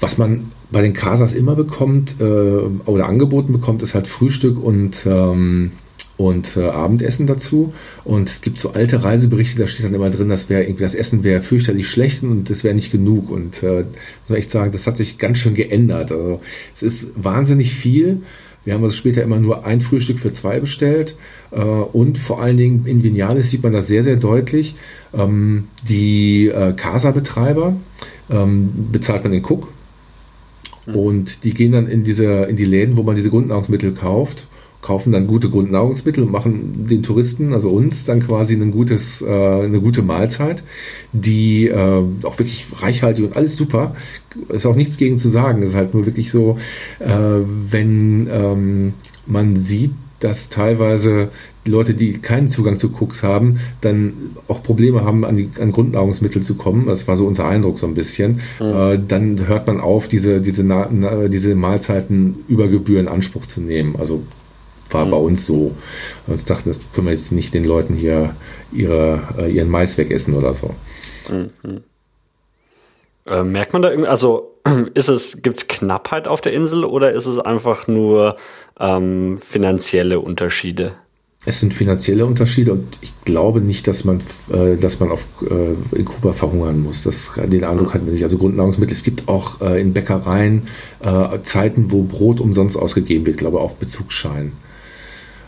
Was man bei den Casas immer bekommt äh, oder angeboten bekommt, ist halt Frühstück und ähm, und äh, Abendessen dazu. Und es gibt so alte Reiseberichte, da steht dann immer drin, das wäre irgendwie das Essen wäre fürchterlich schlecht und das wäre nicht genug. Und äh, muss echt sagen, das hat sich ganz schön geändert. Also es ist wahnsinnig viel. Wir haben also später immer nur ein Frühstück für zwei bestellt. Äh, und vor allen Dingen in Vinales sieht man das sehr, sehr deutlich. Ähm, die äh, Casa-Betreiber ähm, bezahlt man den Cook. Mhm. Und die gehen dann in diese, in die Läden, wo man diese Grundnahrungsmittel kauft kaufen dann gute Grundnahrungsmittel und machen den Touristen, also uns, dann quasi ein gutes, äh, eine gute Mahlzeit, die äh, auch wirklich reichhaltig und alles super. Ist auch nichts gegen zu sagen. Es ist halt nur wirklich so, äh, wenn ähm, man sieht, dass teilweise Leute, die keinen Zugang zu Cooks haben, dann auch Probleme haben, an, die, an Grundnahrungsmittel zu kommen. Das war so unser Eindruck so ein bisschen. Mhm. Äh, dann hört man auf, diese, diese, diese Mahlzeiten über Gebühr in Anspruch zu nehmen. Also war mhm. bei uns so. Wir uns dachten, das können wir jetzt nicht den Leuten hier ihre, äh, ihren Mais wegessen oder so. Mhm. Äh, merkt man da irgendwie, also ist es, gibt es Knappheit auf der Insel oder ist es einfach nur ähm, finanzielle Unterschiede? Es sind finanzielle Unterschiede und ich glaube nicht, dass man, äh, dass man auf, äh, in Kuba verhungern muss. Das, den Eindruck hatten wir nicht. Also Grundnahrungsmittel. Es gibt auch äh, in Bäckereien äh, Zeiten, wo Brot umsonst ausgegeben wird, glaube ich, auf Bezugsschein.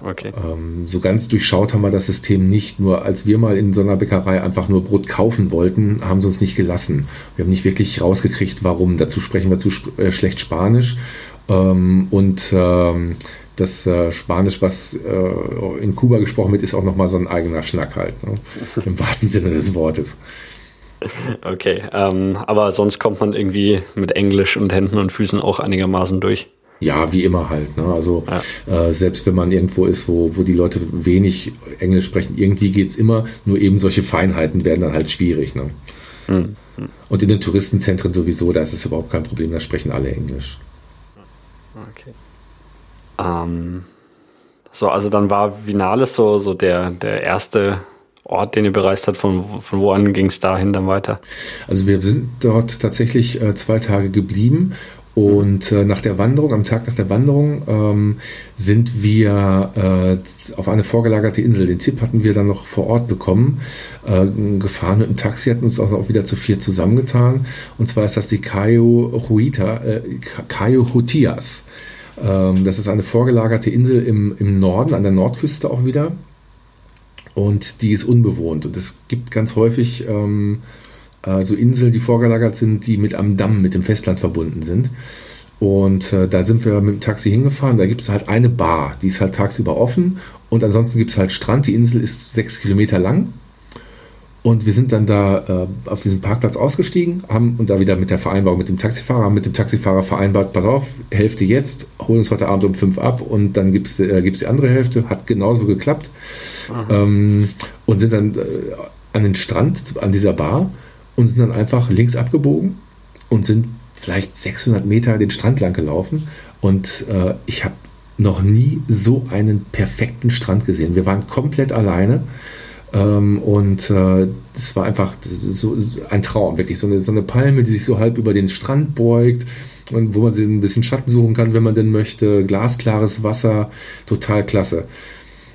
Okay. Ähm, so ganz durchschaut haben wir das System nicht. Nur als wir mal in so einer Bäckerei einfach nur Brot kaufen wollten, haben sie uns nicht gelassen. Wir haben nicht wirklich rausgekriegt, warum. Dazu sprechen wir zu äh, schlecht Spanisch. Ähm, und ähm, das äh, Spanisch, was äh, in Kuba gesprochen wird, ist auch nochmal so ein eigener Schnack halt. Ne? Im wahrsten Sinne des Wortes. Okay, ähm, aber sonst kommt man irgendwie mit Englisch und Händen und Füßen auch einigermaßen durch. Ja, wie immer halt. Ne? Also ja. äh, selbst wenn man irgendwo ist, wo, wo die Leute wenig Englisch sprechen, irgendwie geht es immer, nur eben solche Feinheiten werden dann halt schwierig. Ne? Mhm. Und in den Touristenzentren sowieso, da ist es überhaupt kein Problem, da sprechen alle Englisch. Okay. Ähm, so, also dann war Vinales so, so der, der erste Ort, den ihr bereist habt, von, von wo an ging es dahin dann weiter? Also wir sind dort tatsächlich äh, zwei Tage geblieben und äh, nach der Wanderung, am Tag nach der Wanderung, ähm, sind wir äh, auf eine vorgelagerte Insel. Den Tipp hatten wir dann noch vor Ort bekommen. Äh, gefahren mit dem Taxi, hatten uns auch wieder zu vier zusammengetan. Und zwar ist das die Cayo Huita, äh, Cayo Hutias. Ähm, das ist eine vorgelagerte Insel im, im Norden, an der Nordküste auch wieder. Und die ist unbewohnt. Und es gibt ganz häufig ähm, äh, so Inseln, die vorgelagert sind, die mit am Damm, mit dem Festland verbunden sind. Und äh, da sind wir mit dem Taxi hingefahren. Da gibt es halt eine Bar, die ist halt tagsüber offen. Und ansonsten gibt es halt Strand. Die Insel ist sechs Kilometer lang. Und wir sind dann da äh, auf diesem Parkplatz ausgestiegen, haben und da wieder mit der Vereinbarung mit dem Taxifahrer, mit dem Taxifahrer vereinbart, pass auf, Hälfte jetzt, holen uns heute Abend um fünf ab und dann gibt es äh, gibt's die andere Hälfte. Hat genauso geklappt. Ähm, und sind dann äh, an den Strand, an dieser Bar und sind dann einfach links abgebogen und sind vielleicht 600 Meter den Strand lang gelaufen. Und äh, ich habe noch nie so einen perfekten Strand gesehen. Wir waren komplett alleine. Ähm, und äh, das war einfach so, ein Traum, wirklich. So eine, so eine Palme, die sich so halb über den Strand beugt und wo man sich ein bisschen Schatten suchen kann, wenn man denn möchte. Glasklares Wasser, total klasse.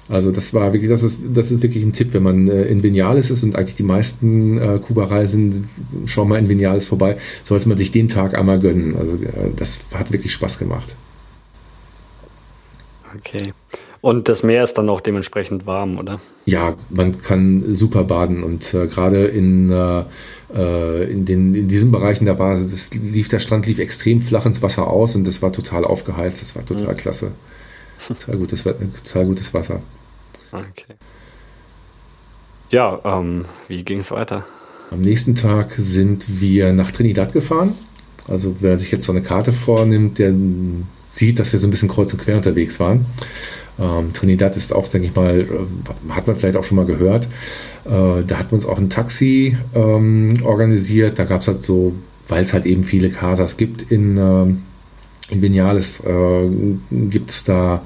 Also das war wirklich, das ist, das ist wirklich ein Tipp, wenn man äh, in Vinales ist und eigentlich die meisten äh, Kuba-Reisen, schau mal in Vinales vorbei, sollte man sich den Tag einmal gönnen. Also äh, das hat wirklich Spaß gemacht. Okay. Und das Meer ist dann auch dementsprechend warm, oder? Ja, man kann super baden und äh, gerade in, äh, äh, in, den, in diesen Bereichen, da war das lief, der Strand lief extrem flach ins Wasser aus und das war total aufgeheizt, das war total mhm. klasse. Total gutes, total gutes Wasser. Okay. Ja, ähm, wie ging es weiter? Am nächsten Tag sind wir nach Trinidad gefahren. Also wer sich jetzt so eine Karte vornimmt, der sieht, dass wir so ein bisschen kreuz und quer unterwegs waren. Ähm, Trinidad ist auch, denke ich mal, äh, hat man vielleicht auch schon mal gehört. Äh, da hat man uns auch ein Taxi ähm, organisiert. Da gab es halt so, weil es halt eben viele Casas gibt in, äh, in Vinales, äh, gibt es da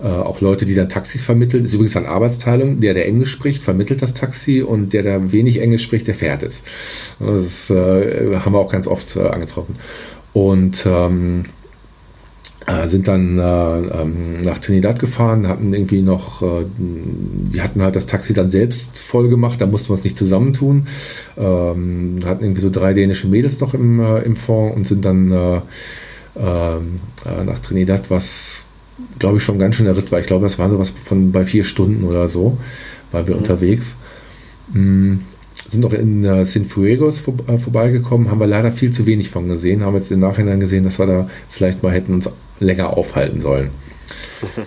auch Leute, die dann Taxis vermitteln. Ist übrigens eine Arbeitsteilung. Der, der Englisch spricht, vermittelt das Taxi und der, der wenig Englisch spricht, der fährt es. Das äh, haben wir auch ganz oft äh, angetroffen. Und ähm, äh, sind dann äh, ähm, nach Trinidad gefahren, hatten irgendwie noch, äh, die hatten halt das Taxi dann selbst voll gemacht, da mussten wir es nicht zusammentun. Ähm, hatten irgendwie so drei dänische Mädels noch im, äh, im Fond und sind dann äh, ähm, nach Trinidad, was glaube ich, schon ganz schön der Ritt war. Ich glaube, das waren sowas von bei vier Stunden oder so, waren wir mhm. unterwegs. Mhm. Sind auch in äh, Sinfuegos vor, äh, vorbeigekommen, haben wir leider viel zu wenig von gesehen, haben jetzt im Nachhinein gesehen, dass wir da vielleicht mal hätten uns länger aufhalten sollen.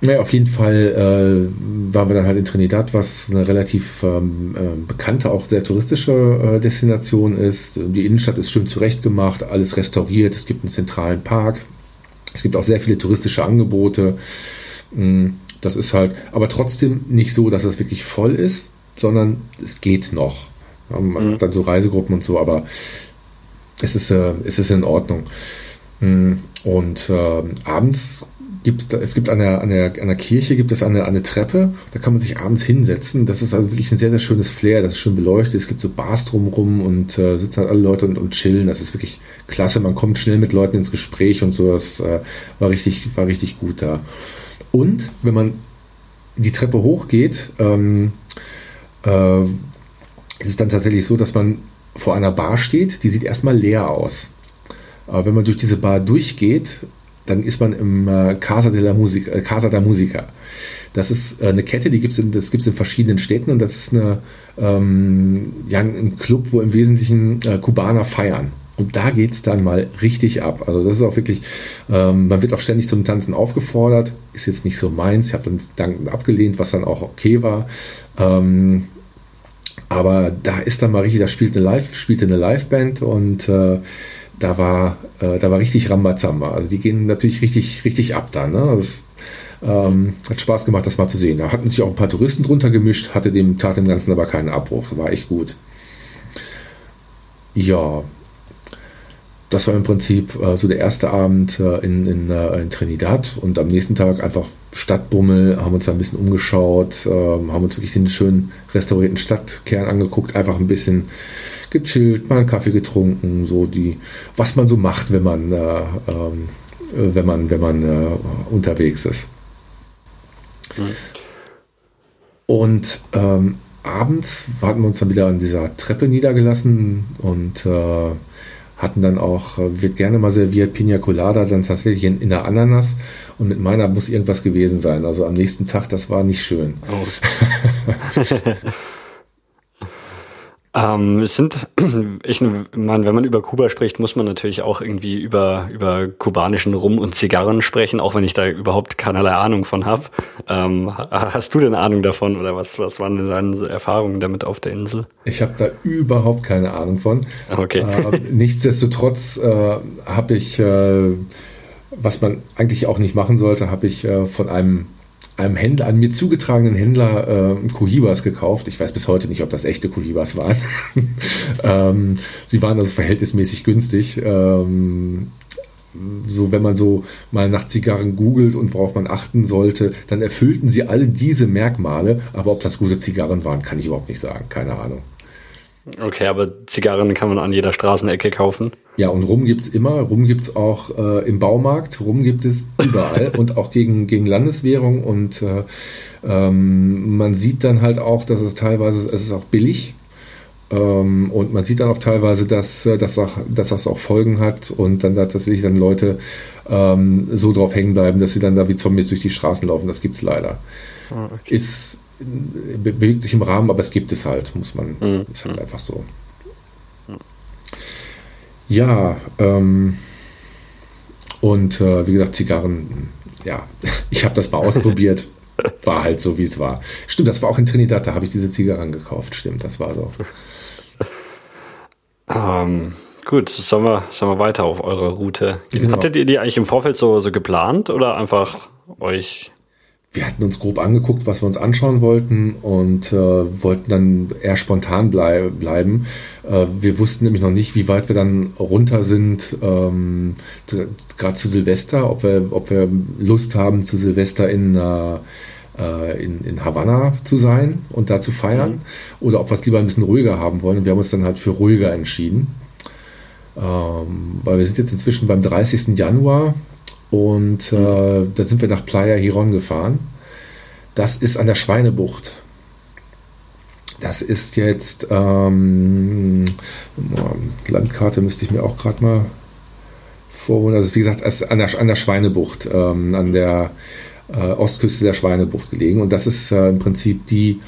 Naja, auf jeden Fall äh, waren wir dann halt in Trinidad, was eine relativ ähm, äh, bekannte, auch sehr touristische äh, Destination ist. Die Innenstadt ist schön zurechtgemacht, alles restauriert. Es gibt einen zentralen Park, es gibt auch sehr viele touristische Angebote. Mm, das ist halt, aber trotzdem nicht so, dass es wirklich voll ist, sondern es geht noch. Man mhm. hat dann so Reisegruppen und so, aber es ist, äh, es ist in Ordnung. Mm, und äh, abends gibt es, es gibt an der, an, der, an der Kirche gibt es eine, eine Treppe, da kann man sich abends hinsetzen. Das ist also wirklich ein sehr, sehr schönes Flair, das ist schön beleuchtet. Es gibt so Bars drumherum und äh, sitzen halt alle Leute und, und chillen. Das ist wirklich klasse. Man kommt schnell mit Leuten ins Gespräch und so. Das äh, war, richtig, war richtig gut da. Und wenn man die Treppe hochgeht, ähm, äh, ist es dann tatsächlich so, dass man vor einer Bar steht, die sieht erstmal leer aus. Aber wenn man durch diese Bar durchgeht, dann ist man im äh, Casa, de la Musica, äh, Casa da Musica. Das ist äh, eine Kette, die gibt es in, in verschiedenen Städten und das ist eine, ähm, ja, ein Club, wo im Wesentlichen äh, Kubaner feiern. Und da geht es dann mal richtig ab. Also das ist auch wirklich, ähm, man wird auch ständig zum Tanzen aufgefordert. Ist jetzt nicht so meins. Ich habe dann dankend abgelehnt, was dann auch okay war. Ähm, aber da ist dann mal richtig, da spielt eine Live, spielte eine Liveband und äh, da war, äh, da war richtig Rambazamba. Also die gehen natürlich richtig, richtig ab da. Ne? Das ähm, hat Spaß gemacht, das mal zu sehen. Da hatten sich auch ein paar Touristen drunter gemischt, hatte dem Tag dem Ganzen aber keinen Abbruch. Das war echt gut. Ja, das war im Prinzip äh, so der erste Abend äh, in, in, äh, in, Trinidad und am nächsten Tag einfach Stadtbummel, haben uns da ein bisschen umgeschaut, ähm, haben uns wirklich den schönen restaurierten Stadtkern angeguckt, einfach ein bisschen gechillt, mal einen Kaffee getrunken, so die, was man so macht, wenn man, äh, ähm, wenn man, wenn man äh, unterwegs ist. Mhm. Und ähm, abends hatten wir uns dann wieder an dieser Treppe niedergelassen und äh, hatten dann auch, äh, wird gerne mal serviert, Pina Colada, dann tatsächlich in, in der Ananas. Und mit meiner muss irgendwas gewesen sein. Also am nächsten Tag, das war nicht schön. Oh. Ähm, es sind, ich meine, wenn man über Kuba spricht, muss man natürlich auch irgendwie über, über kubanischen Rum und Zigarren sprechen, auch wenn ich da überhaupt keinerlei Ahnung von habe. Ähm, hast du denn Ahnung davon oder was, was waren denn deine Erfahrungen damit auf der Insel? Ich habe da überhaupt keine Ahnung von. Okay. Äh, nichtsdestotrotz äh, habe ich, äh, was man eigentlich auch nicht machen sollte, habe ich äh, von einem einem Händler, einem mir zugetragenen Händler äh, Cohibas gekauft. Ich weiß bis heute nicht, ob das echte Cohibas waren. ähm, sie waren also verhältnismäßig günstig. Ähm, so, wenn man so mal nach Zigarren googelt und worauf man achten sollte, dann erfüllten sie alle diese Merkmale. Aber ob das gute Zigarren waren, kann ich überhaupt nicht sagen. Keine Ahnung. Okay, aber Zigarren kann man an jeder Straßenecke kaufen. Ja, und Rum gibt es immer. Rum gibt es auch äh, im Baumarkt. Rum gibt es überall und auch gegen, gegen Landeswährung. Und äh, ähm, man sieht dann halt auch, dass es teilweise, es ist auch billig. Ähm, und man sieht dann auch teilweise, dass, äh, dass, auch, dass das auch Folgen hat und dann da tatsächlich dann Leute ähm, so drauf hängen bleiben, dass sie dann da wie Zombies durch die Straßen laufen. Das gibt es leider. Oh, okay. Ist bewegt sich im Rahmen, aber es gibt es halt, muss man, mhm. ist halt einfach so. Ja, ähm, und äh, wie gesagt, Zigarren, ja, ich habe das mal ausprobiert. war halt so, wie es war. Stimmt, das war auch in Trinidad, da habe ich diese Zigarren gekauft. Stimmt, das war so. Ähm, gut, sollen wir, sollen wir weiter auf eure Route gehen? Genau. Hattet ihr die eigentlich im Vorfeld so, so geplant oder einfach euch wir hatten uns grob angeguckt, was wir uns anschauen wollten und äh, wollten dann eher spontan blei bleiben. Äh, wir wussten nämlich noch nicht, wie weit wir dann runter sind, ähm, gerade zu Silvester, ob wir, ob wir Lust haben, zu Silvester in, äh, in, in Havanna zu sein und da zu feiern mhm. oder ob wir es lieber ein bisschen ruhiger haben wollen. Und wir haben uns dann halt für ruhiger entschieden. Ähm, weil wir sind jetzt inzwischen beim 30. Januar und äh, da sind wir nach Playa Hiron gefahren. Das ist an der Schweinebucht. Das ist jetzt, ähm, Landkarte müsste ich mir auch gerade mal vorholen. Also wie gesagt, an der, an der Schweinebucht, ähm, an der äh, Ostküste der Schweinebucht gelegen. Und das ist äh, im Prinzip die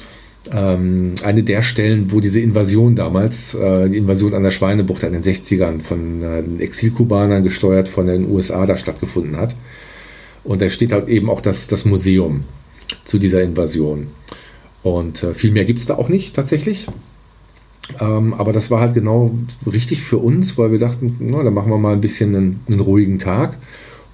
ähm, eine der Stellen, wo diese Invasion damals, äh, die Invasion an der Schweinebucht in den 60ern von äh, Exilkubanern gesteuert von den USA da stattgefunden hat. Und da steht halt eben auch das, das Museum zu dieser Invasion. Und äh, viel mehr gibt es da auch nicht tatsächlich. Ähm, aber das war halt genau richtig für uns, weil wir dachten, na, dann machen wir mal ein bisschen einen, einen ruhigen Tag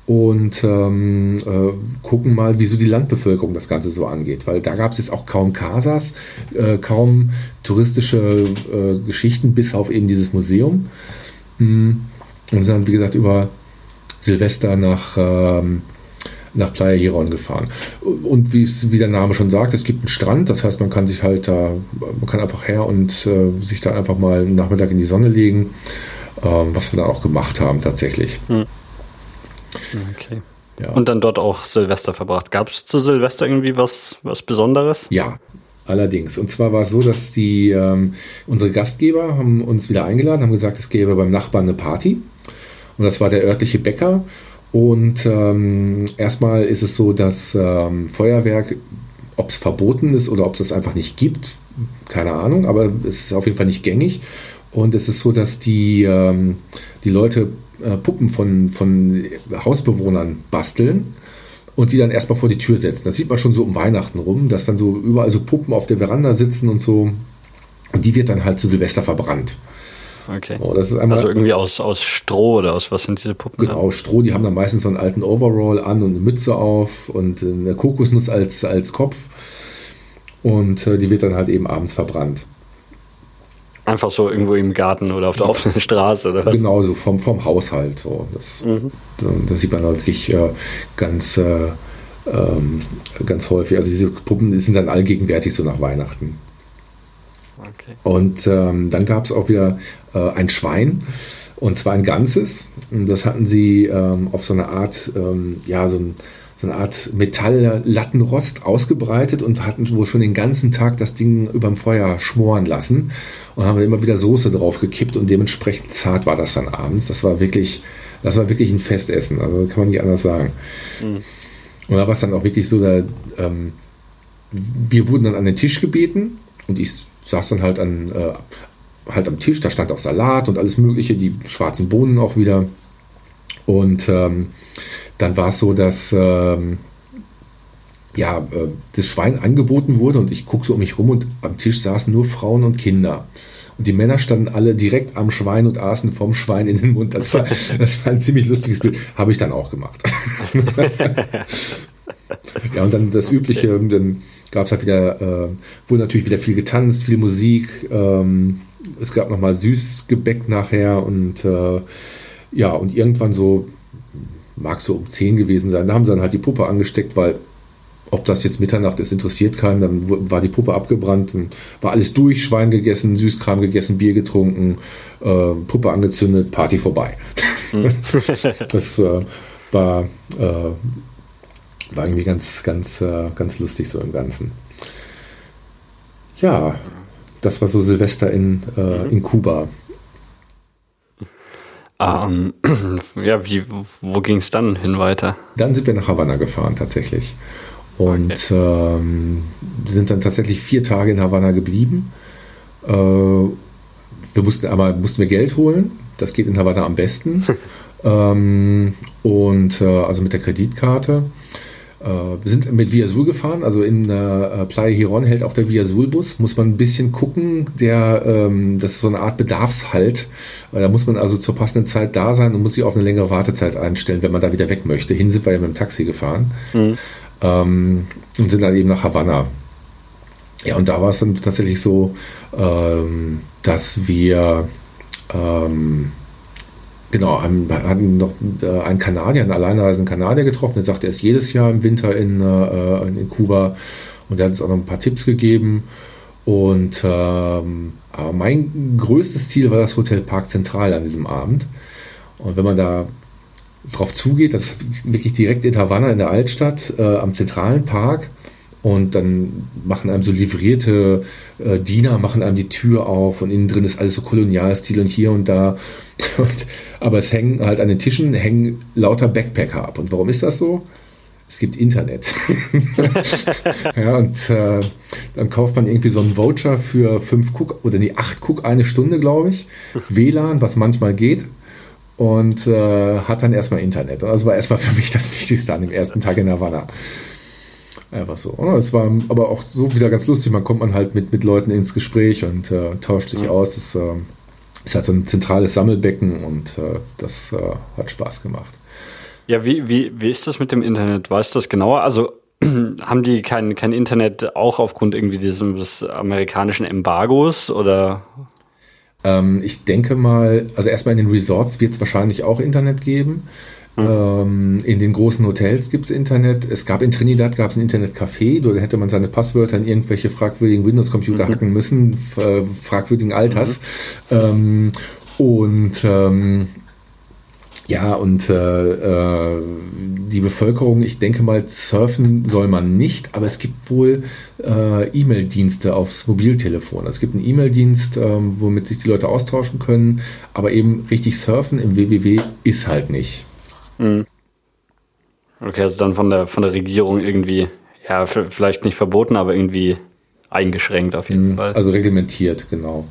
und ähm, äh, gucken mal, wieso die Landbevölkerung das Ganze so angeht. Weil da gab es jetzt auch kaum Casas, äh, kaum touristische äh, Geschichten, bis auf eben dieses Museum. Mm. Und sind dann, wie gesagt, über Silvester nach, ähm, nach Playa Giron gefahren. Und wie, der Name schon sagt, es gibt einen Strand, das heißt, man kann sich halt da, man kann einfach her und äh, sich da einfach mal einen Nachmittag in die Sonne legen, ähm, was wir dann auch gemacht haben tatsächlich. Hm. Okay. Ja. Und dann dort auch Silvester verbracht. Gab es zu Silvester irgendwie was, was Besonderes? Ja, allerdings. Und zwar war es so, dass die ähm, unsere Gastgeber haben uns wieder eingeladen, haben gesagt, es gäbe beim Nachbarn eine Party. Und das war der örtliche Bäcker. Und ähm, erstmal ist es so, dass ähm, Feuerwerk, ob es verboten ist oder ob es es einfach nicht gibt, keine Ahnung, aber es ist auf jeden Fall nicht gängig. Und es ist so, dass die, ähm, die Leute äh, Puppen von, von Hausbewohnern basteln und die dann erstmal vor die Tür setzen. Das sieht man schon so um Weihnachten rum, dass dann so überall so Puppen auf der Veranda sitzen und so. Und die wird dann halt zu Silvester verbrannt. Okay. Oh, das ist einmal, also irgendwie aus, aus Stroh oder aus was sind diese Puppen? Genau, aus Stroh. Die haben dann meistens so einen alten Overall an und eine Mütze auf und eine Kokosnuss als, als Kopf. Und äh, die wird dann halt eben abends verbrannt. Einfach so irgendwo im Garten oder auf der offenen Straße oder was? Genau, so vom, vom Haushalt. So. Das, mhm. das sieht man da wirklich äh, ganz, äh, ähm, ganz häufig. Also diese Puppen sind dann allgegenwärtig so nach Weihnachten. Okay. Und ähm, dann gab es auch wieder äh, ein Schwein. Und zwar ein ganzes. Und das hatten sie ähm, auf so eine Art, ähm, ja, so ein so eine Art Metalllattenrost ausgebreitet und hatten wohl schon den ganzen Tag das Ding überm Feuer schmoren lassen und haben immer wieder Soße drauf gekippt und dementsprechend zart war das dann abends. Das war wirklich, das war wirklich ein Festessen, also kann man nicht anders sagen. Mhm. Und da war es dann auch wirklich so, da, ähm, wir wurden dann an den Tisch gebeten und ich saß dann halt an, äh, halt am Tisch, da stand auch Salat und alles mögliche, die schwarzen Bohnen auch wieder. Und ähm, dann war es so, dass ähm, ja, äh, das Schwein angeboten wurde und ich guckte um mich rum und am Tisch saßen nur Frauen und Kinder. Und die Männer standen alle direkt am Schwein und aßen vom Schwein in den Mund. Das war, das war ein ziemlich lustiges Bild. Habe ich dann auch gemacht. ja, und dann das Übliche, dann gab es halt wieder, äh, wurde natürlich wieder viel getanzt, viel Musik. Ähm, es gab nochmal Süßgebäck nachher und äh, ja, und irgendwann so mag so um 10 gewesen sein. Da haben sie dann halt die Puppe angesteckt, weil ob das jetzt Mitternacht ist, interessiert keinen. Dann war die Puppe abgebrannt, dann war alles durch, Schwein gegessen, Süßkram gegessen, Bier getrunken, äh, Puppe angezündet, Party vorbei. Mhm. das äh, war, äh, war irgendwie ganz, ganz, äh, ganz lustig so im Ganzen. Ja, das war so Silvester in, äh, mhm. in Kuba. Ähm, ja, wie, wo ging es dann hin weiter? Dann sind wir nach Havanna gefahren tatsächlich. Und okay. ähm, sind dann tatsächlich vier Tage in Havanna geblieben. Äh, wir mussten aber mussten wir Geld holen. Das geht in Havanna am besten. ähm, und äh, also mit der Kreditkarte. Äh, wir sind mit Via Sul gefahren, also in äh, Playa Giron hält auch der Via Sul Bus. Muss man ein bisschen gucken, der, ähm, das ist so eine Art Bedarfshalt. Da muss man also zur passenden Zeit da sein und muss sich auf eine längere Wartezeit einstellen, wenn man da wieder weg möchte. Hin sind wir ja mit dem Taxi gefahren mhm. ähm, und sind dann eben nach Havanna. Ja, und da war es dann tatsächlich so, ähm, dass wir ähm, Genau, wir hatten noch äh, einen Kanadier, einen alleinreisenden Kanadier getroffen, der sagte, er ist jedes Jahr im Winter in, äh, in Kuba und der hat uns auch noch ein paar Tipps gegeben. Und ähm, aber mein größtes Ziel war das Hotel Park Zentral an diesem Abend. Und wenn man da drauf zugeht, das ist wirklich direkt in Havanna in der Altstadt, äh, am zentralen Park, und dann machen einem so livrierte äh, Diener, machen einem die Tür auf und innen drin ist alles so Kolonialstil und hier und da. Und, aber es hängen halt an den Tischen hängen lauter Backpacker ab. Und warum ist das so? Es gibt Internet. ja, und äh, dann kauft man irgendwie so einen Voucher für fünf Cook oder nee, acht Cook eine Stunde, glaube ich. WLAN, was manchmal geht. Und äh, hat dann erstmal Internet. Und das war erstmal für mich das Wichtigste an dem ersten Tag in Havanna. Einfach so. Es war aber auch so wieder ganz lustig. Man kommt man halt mit, mit Leuten ins Gespräch und äh, tauscht sich ja. aus. Das äh, ist halt so ein zentrales Sammelbecken und äh, das äh, hat Spaß gemacht. Ja, wie, wie, wie ist das mit dem Internet? Weißt du das genauer? Also haben die kein, kein Internet auch aufgrund irgendwie dieses amerikanischen Embargos oder? Ähm, ich denke mal, also erstmal in den Resorts wird es wahrscheinlich auch Internet geben. Mhm. in den großen Hotels gibt es Internet. Es gab in Trinidad gab es ein Internetcafé, da hätte man seine Passwörter in irgendwelche fragwürdigen Windows-Computer mhm. hacken müssen, äh, fragwürdigen Alters. Mhm. Ähm, und ähm, ja, und äh, äh, die Bevölkerung, ich denke mal, surfen soll man nicht, aber es gibt wohl äh, E-Mail-Dienste aufs Mobiltelefon. Es gibt einen E-Mail-Dienst, ähm, womit sich die Leute austauschen können, aber eben richtig surfen im WWW ist halt nicht. Mhm. Okay, also dann von der, von der Regierung irgendwie, ja, vielleicht nicht verboten, aber irgendwie eingeschränkt auf jeden mhm, Fall. Also reglementiert, genau.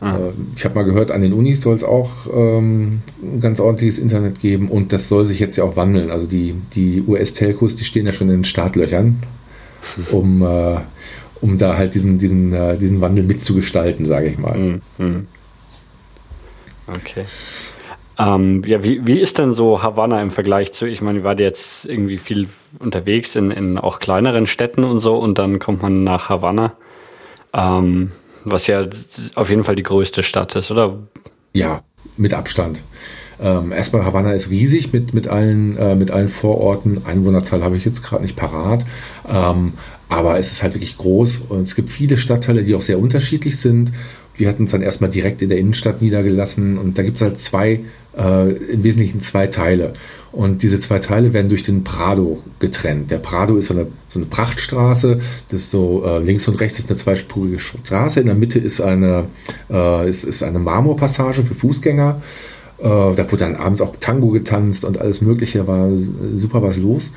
Ah. Äh, ich habe mal gehört, an den Unis soll es auch ähm, ein ganz ordentliches Internet geben und das soll sich jetzt ja auch wandeln. Also die, die US-Telcos, die stehen ja schon in den Startlöchern, um, äh, um da halt diesen, diesen, äh, diesen Wandel mitzugestalten, sage ich mal. Mhm. Okay. Ähm, ja, wie, wie ist denn so Havanna im Vergleich zu, ich meine, ihr wart jetzt irgendwie viel unterwegs in, in auch kleineren Städten und so und dann kommt man nach Havanna, ähm, was ja auf jeden Fall die größte Stadt ist, oder? Ja, mit Abstand. Ähm, erstmal Havanna ist riesig mit, mit, allen, äh, mit allen Vororten. Einwohnerzahl habe ich jetzt gerade nicht parat. Ähm, aber es ist halt wirklich groß und es gibt viele Stadtteile, die auch sehr unterschiedlich sind. Wir hatten uns dann erstmal direkt in der Innenstadt niedergelassen und da gibt es halt zwei, äh, im Wesentlichen zwei Teile. Und diese zwei Teile werden durch den Prado getrennt. Der Prado ist so eine, so eine Prachtstraße, das so äh, links und rechts ist eine zweispurige Straße, in der Mitte ist eine, äh, ist, ist eine Marmorpassage für Fußgänger. Äh, da wurde dann abends auch Tango getanzt und alles Mögliche, war super was los.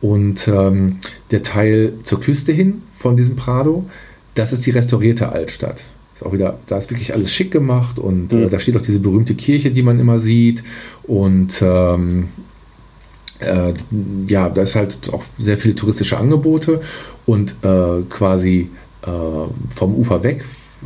Und ähm, der Teil zur Küste hin von diesem Prado, das ist die restaurierte Altstadt auch wieder, da ist wirklich alles schick gemacht und mhm. äh, da steht auch diese berühmte Kirche, die man immer sieht. Und ähm, äh, ja, da ist halt auch sehr viele touristische Angebote und äh, quasi äh, vom Ufer weg,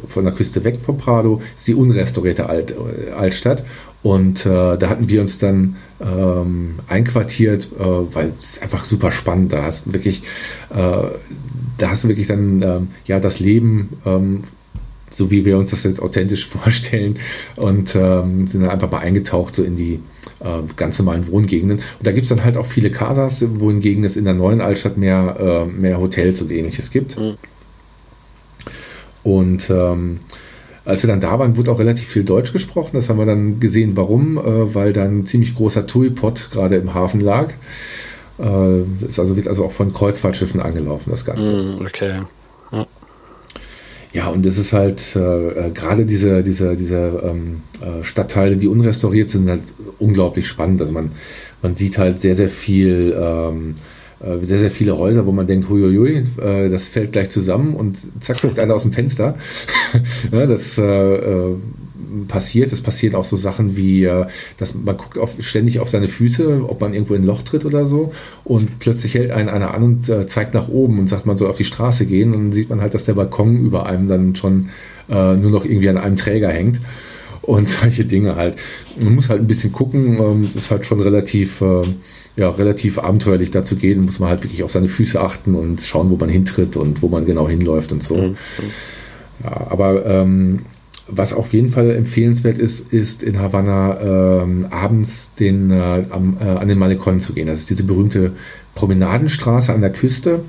von der Küste weg vom Prado, ist die unrestaurierte Alt, äh, Altstadt. Und äh, da hatten wir uns dann ähm, einquartiert, weil es einfach super spannend. Da hast du wirklich, da hast du wirklich dann ähm, ja das Leben ähm, so wie wir uns das jetzt authentisch vorstellen und ähm, sind dann einfach mal eingetaucht so in die äh, ganz normalen Wohngegenden. Und da gibt es dann halt auch viele Casas, wohingegen es in der neuen Altstadt mehr, äh, mehr Hotels und ähnliches gibt. Mhm. Und ähm, als wir dann da waren, wurde auch relativ viel Deutsch gesprochen. Das haben wir dann gesehen, warum, äh, weil dann ein ziemlich großer Tui-Pot gerade im Hafen lag. Äh, das also, wird also auch von Kreuzfahrtschiffen angelaufen, das Ganze. Mhm, okay. Ja. Ja, und es ist halt äh, äh, gerade diese, diese, diese ähm, äh, Stadtteile, die unrestauriert sind, halt unglaublich spannend. Also man, man sieht halt sehr, sehr viel, ähm, äh, sehr, sehr viele Häuser, wo man denkt, huiuiui, äh, das fällt gleich zusammen und zack, guckt einer aus dem Fenster. ja, das, äh, passiert. Es passieren auch so Sachen wie, äh, dass man guckt auf, ständig auf seine Füße, ob man irgendwo in ein Loch tritt oder so und plötzlich hält einen einer an und äh, zeigt nach oben und sagt, man soll auf die Straße gehen und dann sieht man halt, dass der Balkon über einem dann schon äh, nur noch irgendwie an einem Träger hängt und solche Dinge halt. Man muss halt ein bisschen gucken, ähm, es ist halt schon relativ, äh, ja, relativ abenteuerlich dazu gehen, muss man halt wirklich auf seine Füße achten und schauen, wo man hintritt und wo man genau hinläuft und so. Mhm. Ja, aber ähm, was auf jeden Fall empfehlenswert ist, ist in Havanna ähm, abends den, äh, am, äh, an den Malecon zu gehen. Das ist diese berühmte Promenadenstraße an der Küste.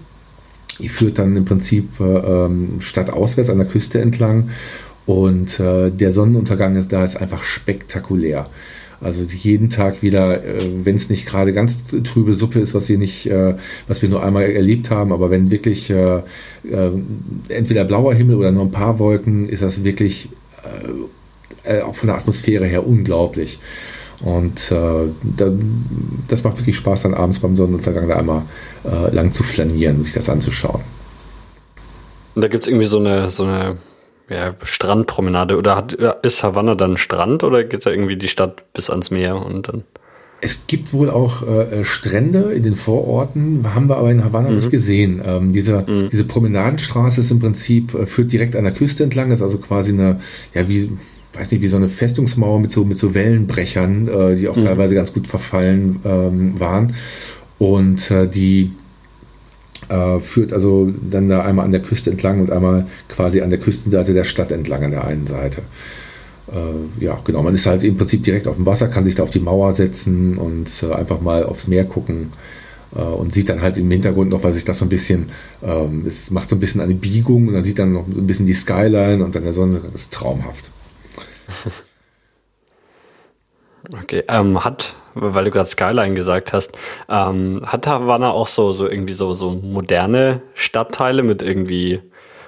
Die führt dann im Prinzip äh, ähm, stadtauswärts an der Küste entlang. Und äh, der Sonnenuntergang ist da ist einfach spektakulär. Also jeden Tag wieder, äh, wenn es nicht gerade ganz trübe Suppe ist, was wir nicht, äh, was wir nur einmal erlebt haben, aber wenn wirklich entweder blauer Himmel oder nur ein paar Wolken, ist das wirklich auch von der Atmosphäre her unglaublich. Und äh, da, das macht wirklich Spaß, dann abends beim Sonnenuntergang da einmal äh, lang zu flanieren, sich das anzuschauen. Und da gibt es irgendwie so eine, so eine ja, Strandpromenade oder hat, ist Havanna dann Strand oder geht da irgendwie die Stadt bis ans Meer und dann? Es gibt wohl auch äh, Strände in den Vororten, haben wir aber in Havanna mhm. nicht gesehen. Ähm, diese, mhm. diese Promenadenstraße ist im Prinzip, äh, führt direkt an der Küste entlang, ist also quasi eine, ja, wie, weiß nicht, wie so eine Festungsmauer mit so, mit so Wellenbrechern, äh, die auch mhm. teilweise ganz gut verfallen ähm, waren. Und äh, die äh, führt also dann da einmal an der Küste entlang und einmal quasi an der Küstenseite der Stadt entlang an der einen Seite. Äh, ja, genau, man ist halt im Prinzip direkt auf dem Wasser, kann sich da auf die Mauer setzen und äh, einfach mal aufs Meer gucken äh, und sieht dann halt im Hintergrund noch, weil sich das so ein bisschen, ähm, es macht so ein bisschen eine Biegung und dann sieht dann noch ein bisschen die Skyline und dann der Sonne, das ist traumhaft. Okay, ähm, hat, weil du gerade Skyline gesagt hast, ähm, hat Havanna auch so, so irgendwie so, so moderne Stadtteile mit irgendwie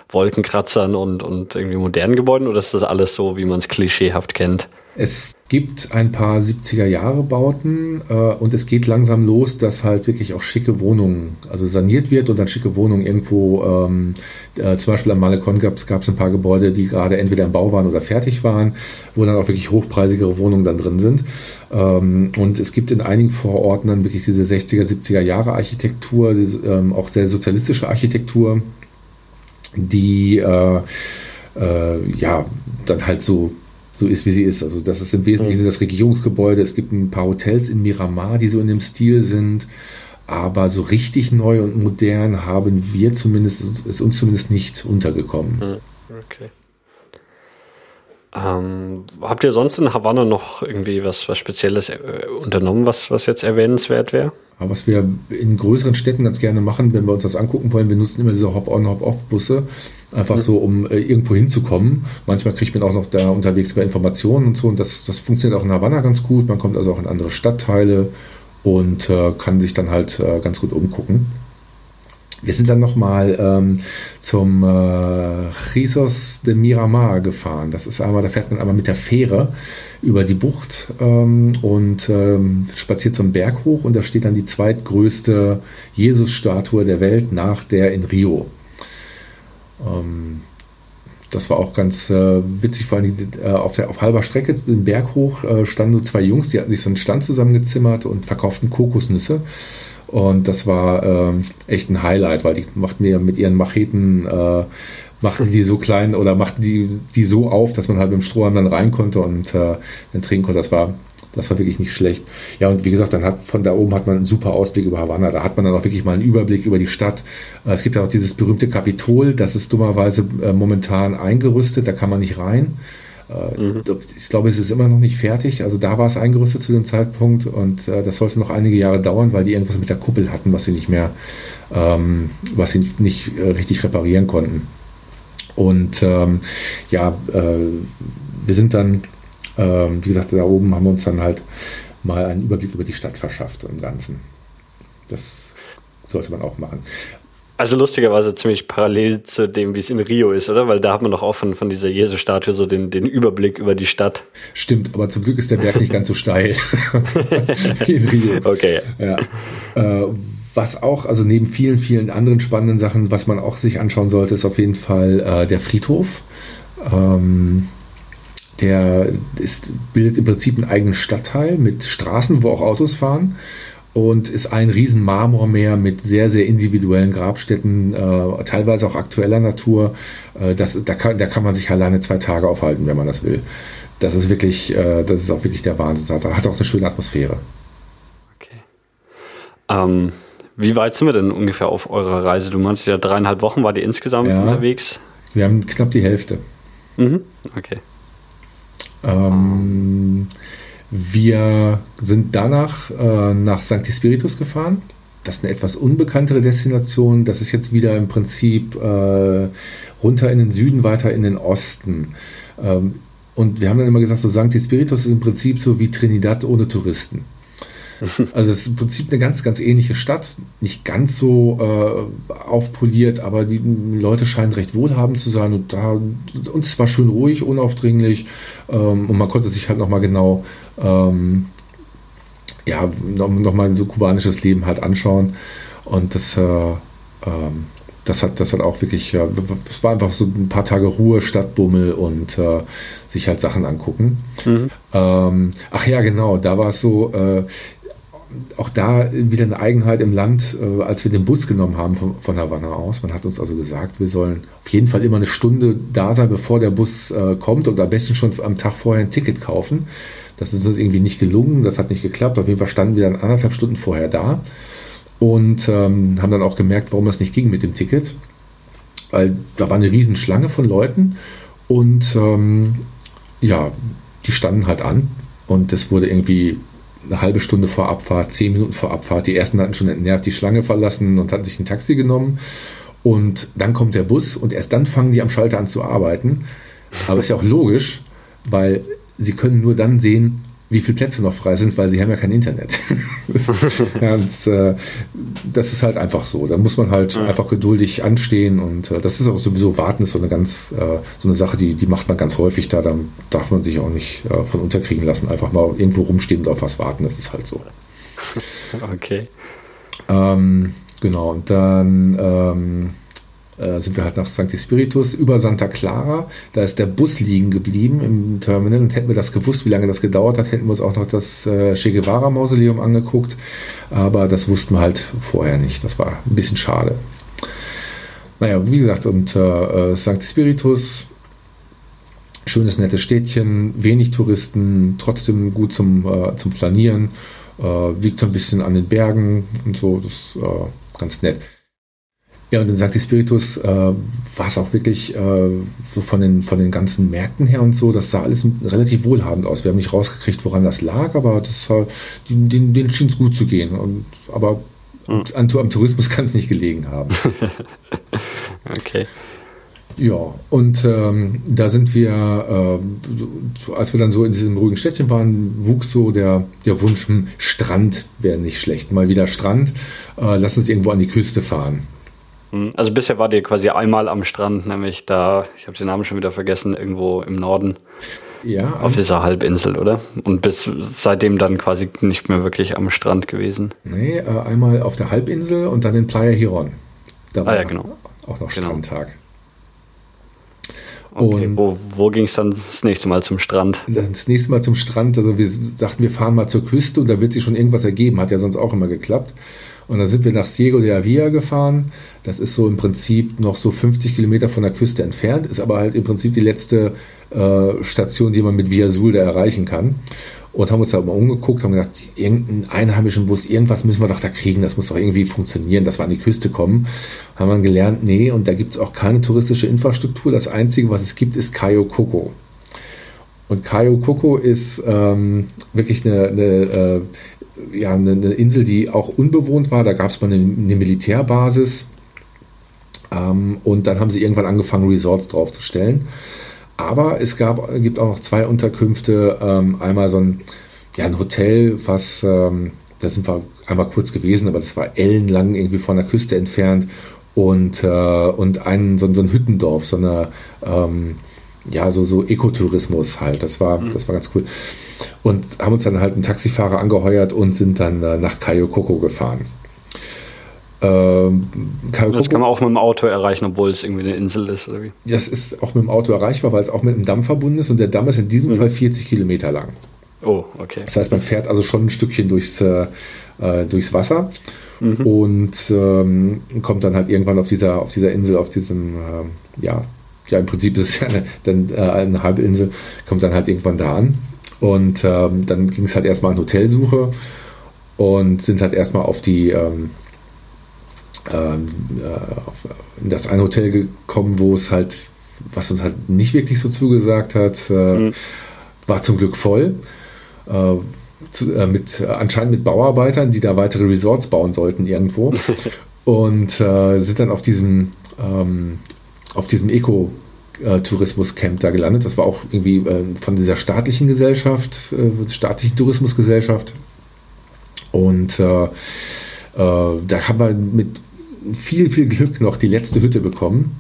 Wolkenkratzern und, und irgendwie modernen Gebäuden oder ist das alles so, wie man es klischeehaft kennt? Es gibt ein paar 70er Jahre Bauten äh, und es geht langsam los, dass halt wirklich auch schicke Wohnungen, also saniert wird und dann schicke Wohnungen irgendwo, ähm, äh, zum Beispiel am Malekon gab es ein paar Gebäude, die gerade entweder im Bau waren oder fertig waren, wo dann auch wirklich hochpreisigere Wohnungen dann drin sind. Ähm, und es gibt in einigen Vororten dann wirklich diese 60er, 70er Jahre Architektur, diese, ähm, auch sehr sozialistische Architektur, die äh, äh ja dann halt so so ist, wie sie ist. Also das ist im Wesentlichen mhm. das Regierungsgebäude. Es gibt ein paar Hotels in Miramar, die so in dem Stil sind. Aber so richtig neu und modern haben wir zumindest, ist uns zumindest nicht untergekommen. Mhm. Okay. Ähm, habt ihr sonst in Havanna noch irgendwie was, was Spezielles äh, unternommen, was, was jetzt erwähnenswert wäre? Was wir in größeren Städten ganz gerne machen, wenn wir uns das angucken wollen, wir nutzen immer diese Hop-on, Hop-off-Busse, einfach mhm. so, um äh, irgendwo hinzukommen. Manchmal kriegt man auch noch da unterwegs über Informationen und so und das, das funktioniert auch in Havanna ganz gut. Man kommt also auch in andere Stadtteile und äh, kann sich dann halt äh, ganz gut umgucken. Wir sind dann nochmal ähm, zum äh, Jesus de Miramar gefahren. Das ist einmal, da fährt man einmal mit der Fähre über die Bucht ähm, und ähm, spaziert zum Berg hoch und da steht dann die zweitgrößte Jesus-Statue der Welt nach der in Rio. Ähm, das war auch ganz äh, witzig, vor allem äh, auf, der, auf halber Strecke den Berg hoch äh, standen so zwei Jungs, die hatten sich so einen Stand zusammengezimmert und verkauften Kokosnüsse. Und das war ähm, echt ein Highlight, weil die machten mir mit ihren Macheten, äh, machten die so klein oder machten die, die so auf, dass man halt mit dem Strohhalm dann rein konnte und äh, dann trinken konnte. Das war, das war wirklich nicht schlecht. Ja, und wie gesagt, dann hat von da oben hat man einen super Ausblick über Havanna. Da hat man dann auch wirklich mal einen Überblick über die Stadt. Äh, es gibt ja auch dieses berühmte Kapitol, das ist dummerweise äh, momentan eingerüstet, da kann man nicht rein. Mhm. Ich glaube, es ist immer noch nicht fertig. Also da war es eingerüstet zu dem Zeitpunkt und äh, das sollte noch einige Jahre dauern, weil die irgendwas mit der Kuppel hatten, was sie nicht mehr, ähm, was sie nicht äh, richtig reparieren konnten. Und ähm, ja, äh, wir sind dann, ähm, wie gesagt, da oben haben wir uns dann halt mal einen Überblick über die Stadt verschafft im Ganzen. Das sollte man auch machen. Also lustigerweise ziemlich parallel zu dem, wie es in Rio ist, oder? Weil da hat man doch auch von, von dieser Jesus-Statue so den, den Überblick über die Stadt. Stimmt, aber zum Glück ist der Berg nicht ganz so steil wie in Rio. Okay. Ja. Äh, was auch, also neben vielen, vielen anderen spannenden Sachen, was man auch sich anschauen sollte, ist auf jeden Fall äh, der Friedhof. Ähm, der ist, bildet im Prinzip einen eigenen Stadtteil mit Straßen, wo auch Autos fahren und ist ein riesen Marmormeer mit sehr, sehr individuellen Grabstätten, äh, teilweise auch aktueller Natur. Äh, das, da, kann, da kann man sich alleine zwei Tage aufhalten, wenn man das will. Das ist wirklich, äh, das ist auch wirklich der Wahnsinn. Hat auch eine schöne Atmosphäre. Okay. Ähm, wie weit sind wir denn ungefähr auf eurer Reise? Du meinst ja dreieinhalb Wochen war die insgesamt ja, unterwegs? Wir haben knapp die Hälfte. Mhm. Okay. Ähm, wir sind danach äh, nach Sancti Spiritus gefahren. Das ist eine etwas unbekanntere Destination. Das ist jetzt wieder im Prinzip äh, runter in den Süden, weiter in den Osten. Ähm, und wir haben dann immer gesagt, so Sancti Spiritus ist im Prinzip so wie Trinidad ohne Touristen. Also es ist im Prinzip eine ganz, ganz ähnliche Stadt. Nicht ganz so äh, aufpoliert, aber die Leute scheinen recht wohlhabend zu sein. Und da, und es war schön ruhig, unaufdringlich. Ähm, und man konnte sich halt nochmal genau ähm, ja, nochmal noch mal so kubanisches Leben halt anschauen. Und das, äh, ähm, das, hat, das hat auch wirklich, ja, das war einfach so ein paar Tage Ruhe, Stadtbummel und äh, sich halt Sachen angucken. Mhm. Ähm, ach ja, genau, da war es so, äh, auch da wieder eine Eigenheit im Land, äh, als wir den Bus genommen haben von, von Havanna aus. Man hat uns also gesagt, wir sollen auf jeden Fall immer eine Stunde da sein, bevor der Bus äh, kommt und am besten schon am Tag vorher ein Ticket kaufen. Das ist uns irgendwie nicht gelungen, das hat nicht geklappt. Auf jeden Fall standen wir dann anderthalb Stunden vorher da und ähm, haben dann auch gemerkt, warum das nicht ging mit dem Ticket. Weil da war eine Riesenschlange von Leuten und ähm, ja, die standen halt an und es wurde irgendwie eine halbe Stunde vor Abfahrt, zehn Minuten vor Abfahrt. Die ersten hatten schon entnervt die Schlange verlassen und hatten sich ein Taxi genommen. Und dann kommt der Bus und erst dann fangen die am Schalter an zu arbeiten. Aber ist ja auch logisch, weil sie können nur dann sehen, wie viele Plätze noch frei sind, weil sie haben ja kein Internet. das, und, äh, das ist halt einfach so. Da muss man halt ja. einfach geduldig anstehen und äh, das ist auch sowieso Warten ist so eine ganz äh, so eine Sache, die, die macht man ganz häufig da. Da darf man sich auch nicht äh, von unterkriegen lassen. Einfach mal irgendwo rumstehen und auf was warten. Das ist halt so. Okay. Ähm, genau. Und dann ähm, äh, sind wir halt nach St. Spiritus über Santa Clara. Da ist der Bus liegen geblieben im Terminal und hätten wir das gewusst, wie lange das gedauert hat, hätten wir uns auch noch das äh, Che Guevara Mausoleum angeguckt. Aber das wussten wir halt vorher nicht. Das war ein bisschen schade. Naja, wie gesagt, und äh, äh St. Spiritus, schönes, nettes Städtchen, wenig Touristen, trotzdem gut zum, äh, zum Flanieren, äh, liegt so ein bisschen an den Bergen und so, das ist äh, ganz nett. Ja, und dann sagt die Spiritus, äh, war es auch wirklich äh, so von den, von den ganzen Märkten her und so, das sah alles relativ wohlhabend aus. Wir haben nicht rausgekriegt, woran das lag, aber das, äh, denen, denen schien es gut zu gehen. Und, aber mhm. an, am Tourismus kann es nicht gelegen haben. okay. Ja, und ähm, da sind wir, äh, als wir dann so in diesem ruhigen Städtchen waren, wuchs so der, der Wunsch, hm, Strand wäre nicht schlecht. Mal wieder Strand, äh, lass uns irgendwo an die Küste fahren. Hm, also bisher war ihr quasi einmal am Strand, nämlich da, ich habe den Namen schon wieder vergessen, irgendwo im Norden. Ja. Auf dieser Halbinsel, oder? Und bis seitdem dann quasi nicht mehr wirklich am Strand gewesen. Nee, äh, einmal auf der Halbinsel und dann in Playa Hiron. Da war ah, ja, genau. auch noch genau. Strandtag. Okay, und wo, wo ging es dann das nächste Mal zum Strand? Das nächste Mal zum Strand, also wir dachten, wir fahren mal zur Küste und da wird sich schon irgendwas ergeben, hat ja sonst auch immer geklappt. Und dann sind wir nach Ciego de Avia gefahren. Das ist so im Prinzip noch so 50 Kilometer von der Küste entfernt, ist aber halt im Prinzip die letzte äh, Station, die man mit Via Sul da erreichen kann. Und haben uns da mal umgeguckt, haben gedacht, irgendeinen einheimischen Bus, irgendwas müssen wir doch da kriegen, das muss doch irgendwie funktionieren, dass wir an die Küste kommen. Haben wir gelernt, nee, und da gibt es auch keine touristische Infrastruktur. Das Einzige, was es gibt, ist Cayo Coco. Und Cayo Coco ist ähm, wirklich eine, eine äh, ja, eine, eine, Insel, die auch unbewohnt war. Da gab es mal eine, eine Militärbasis. Ähm, und dann haben sie irgendwann angefangen, Resorts draufzustellen. Aber es gab, gibt auch noch zwei Unterkünfte. Ähm, einmal so ein, ja, ein Hotel, was, ähm, da sind wir einmal kurz gewesen, aber das war ellenlang irgendwie von der Küste entfernt. Und, äh, und ein, so, so ein Hüttendorf, so eine, ähm, ja, so, so Ekotourismus halt. Das war, mhm. das war ganz cool. Und haben uns dann halt einen Taxifahrer angeheuert und sind dann äh, nach Cayo Coco gefahren. Ähm, das kann man auch mit dem Auto erreichen, obwohl es irgendwie eine Insel ist, oder wie? Das ist auch mit dem Auto erreichbar, weil es auch mit dem Damm verbunden ist und der Damm ist in diesem mhm. Fall 40 Kilometer lang. Oh, okay. Das heißt, man fährt also schon ein Stückchen durchs, äh, äh durchs Wasser mhm. und ähm, kommt dann halt irgendwann auf dieser, auf dieser Insel, auf diesem, äh, ja, ja, im Prinzip ist es ja eine, dann, äh, eine halbe Insel, kommt dann halt irgendwann da an. Und ähm, dann ging es halt erstmal an Hotelsuche und sind halt erstmal auf die ähm, ähm, äh, in das ein Hotel gekommen, wo es halt, was uns halt nicht wirklich so zugesagt hat, äh, mhm. war zum Glück voll. Äh, äh, mit, anscheinend mit Bauarbeitern, die da weitere Resorts bauen sollten irgendwo. und äh, sind dann auf diesem, ähm, auf diesem Eco- Tourismuscamp da gelandet. Das war auch irgendwie äh, von dieser staatlichen Gesellschaft, äh, staatlichen Tourismusgesellschaft. Und äh, da haben wir mit viel, viel Glück noch die letzte Hütte bekommen.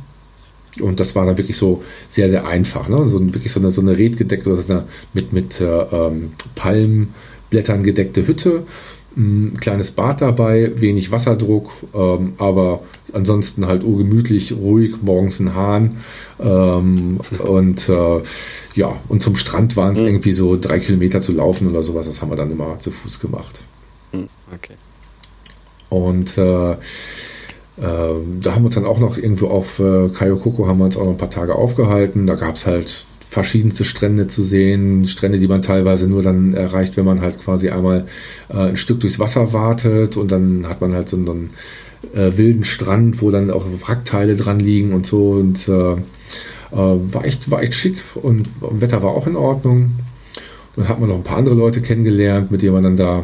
Und das war dann wirklich so sehr, sehr einfach. Ne? So wirklich so eine, so eine redgedeckte oder so eine mit, mit äh, ähm, Palmblättern gedeckte Hütte. Ein kleines Bad dabei, wenig Wasserdruck, ähm, aber ansonsten halt urgemütlich, ruhig, morgens ein Hahn. Ähm, und äh, ja, und zum Strand waren es mhm. irgendwie so drei Kilometer zu laufen oder sowas. Das haben wir dann immer zu Fuß gemacht. Mhm. Okay. Und äh, ähm, da haben wir uns dann auch noch irgendwo auf äh, Kayokoko haben wir uns auch noch ein paar Tage aufgehalten. Da gab es halt verschiedenste Strände zu sehen, Strände, die man teilweise nur dann erreicht, wenn man halt quasi einmal äh, ein Stück durchs Wasser wartet und dann hat man halt so einen äh, wilden Strand, wo dann auch Wrackteile dran liegen und so und äh, äh war, echt, war echt schick und Wetter war auch in Ordnung. Dann hat man noch ein paar andere Leute kennengelernt, mit denen wir dann da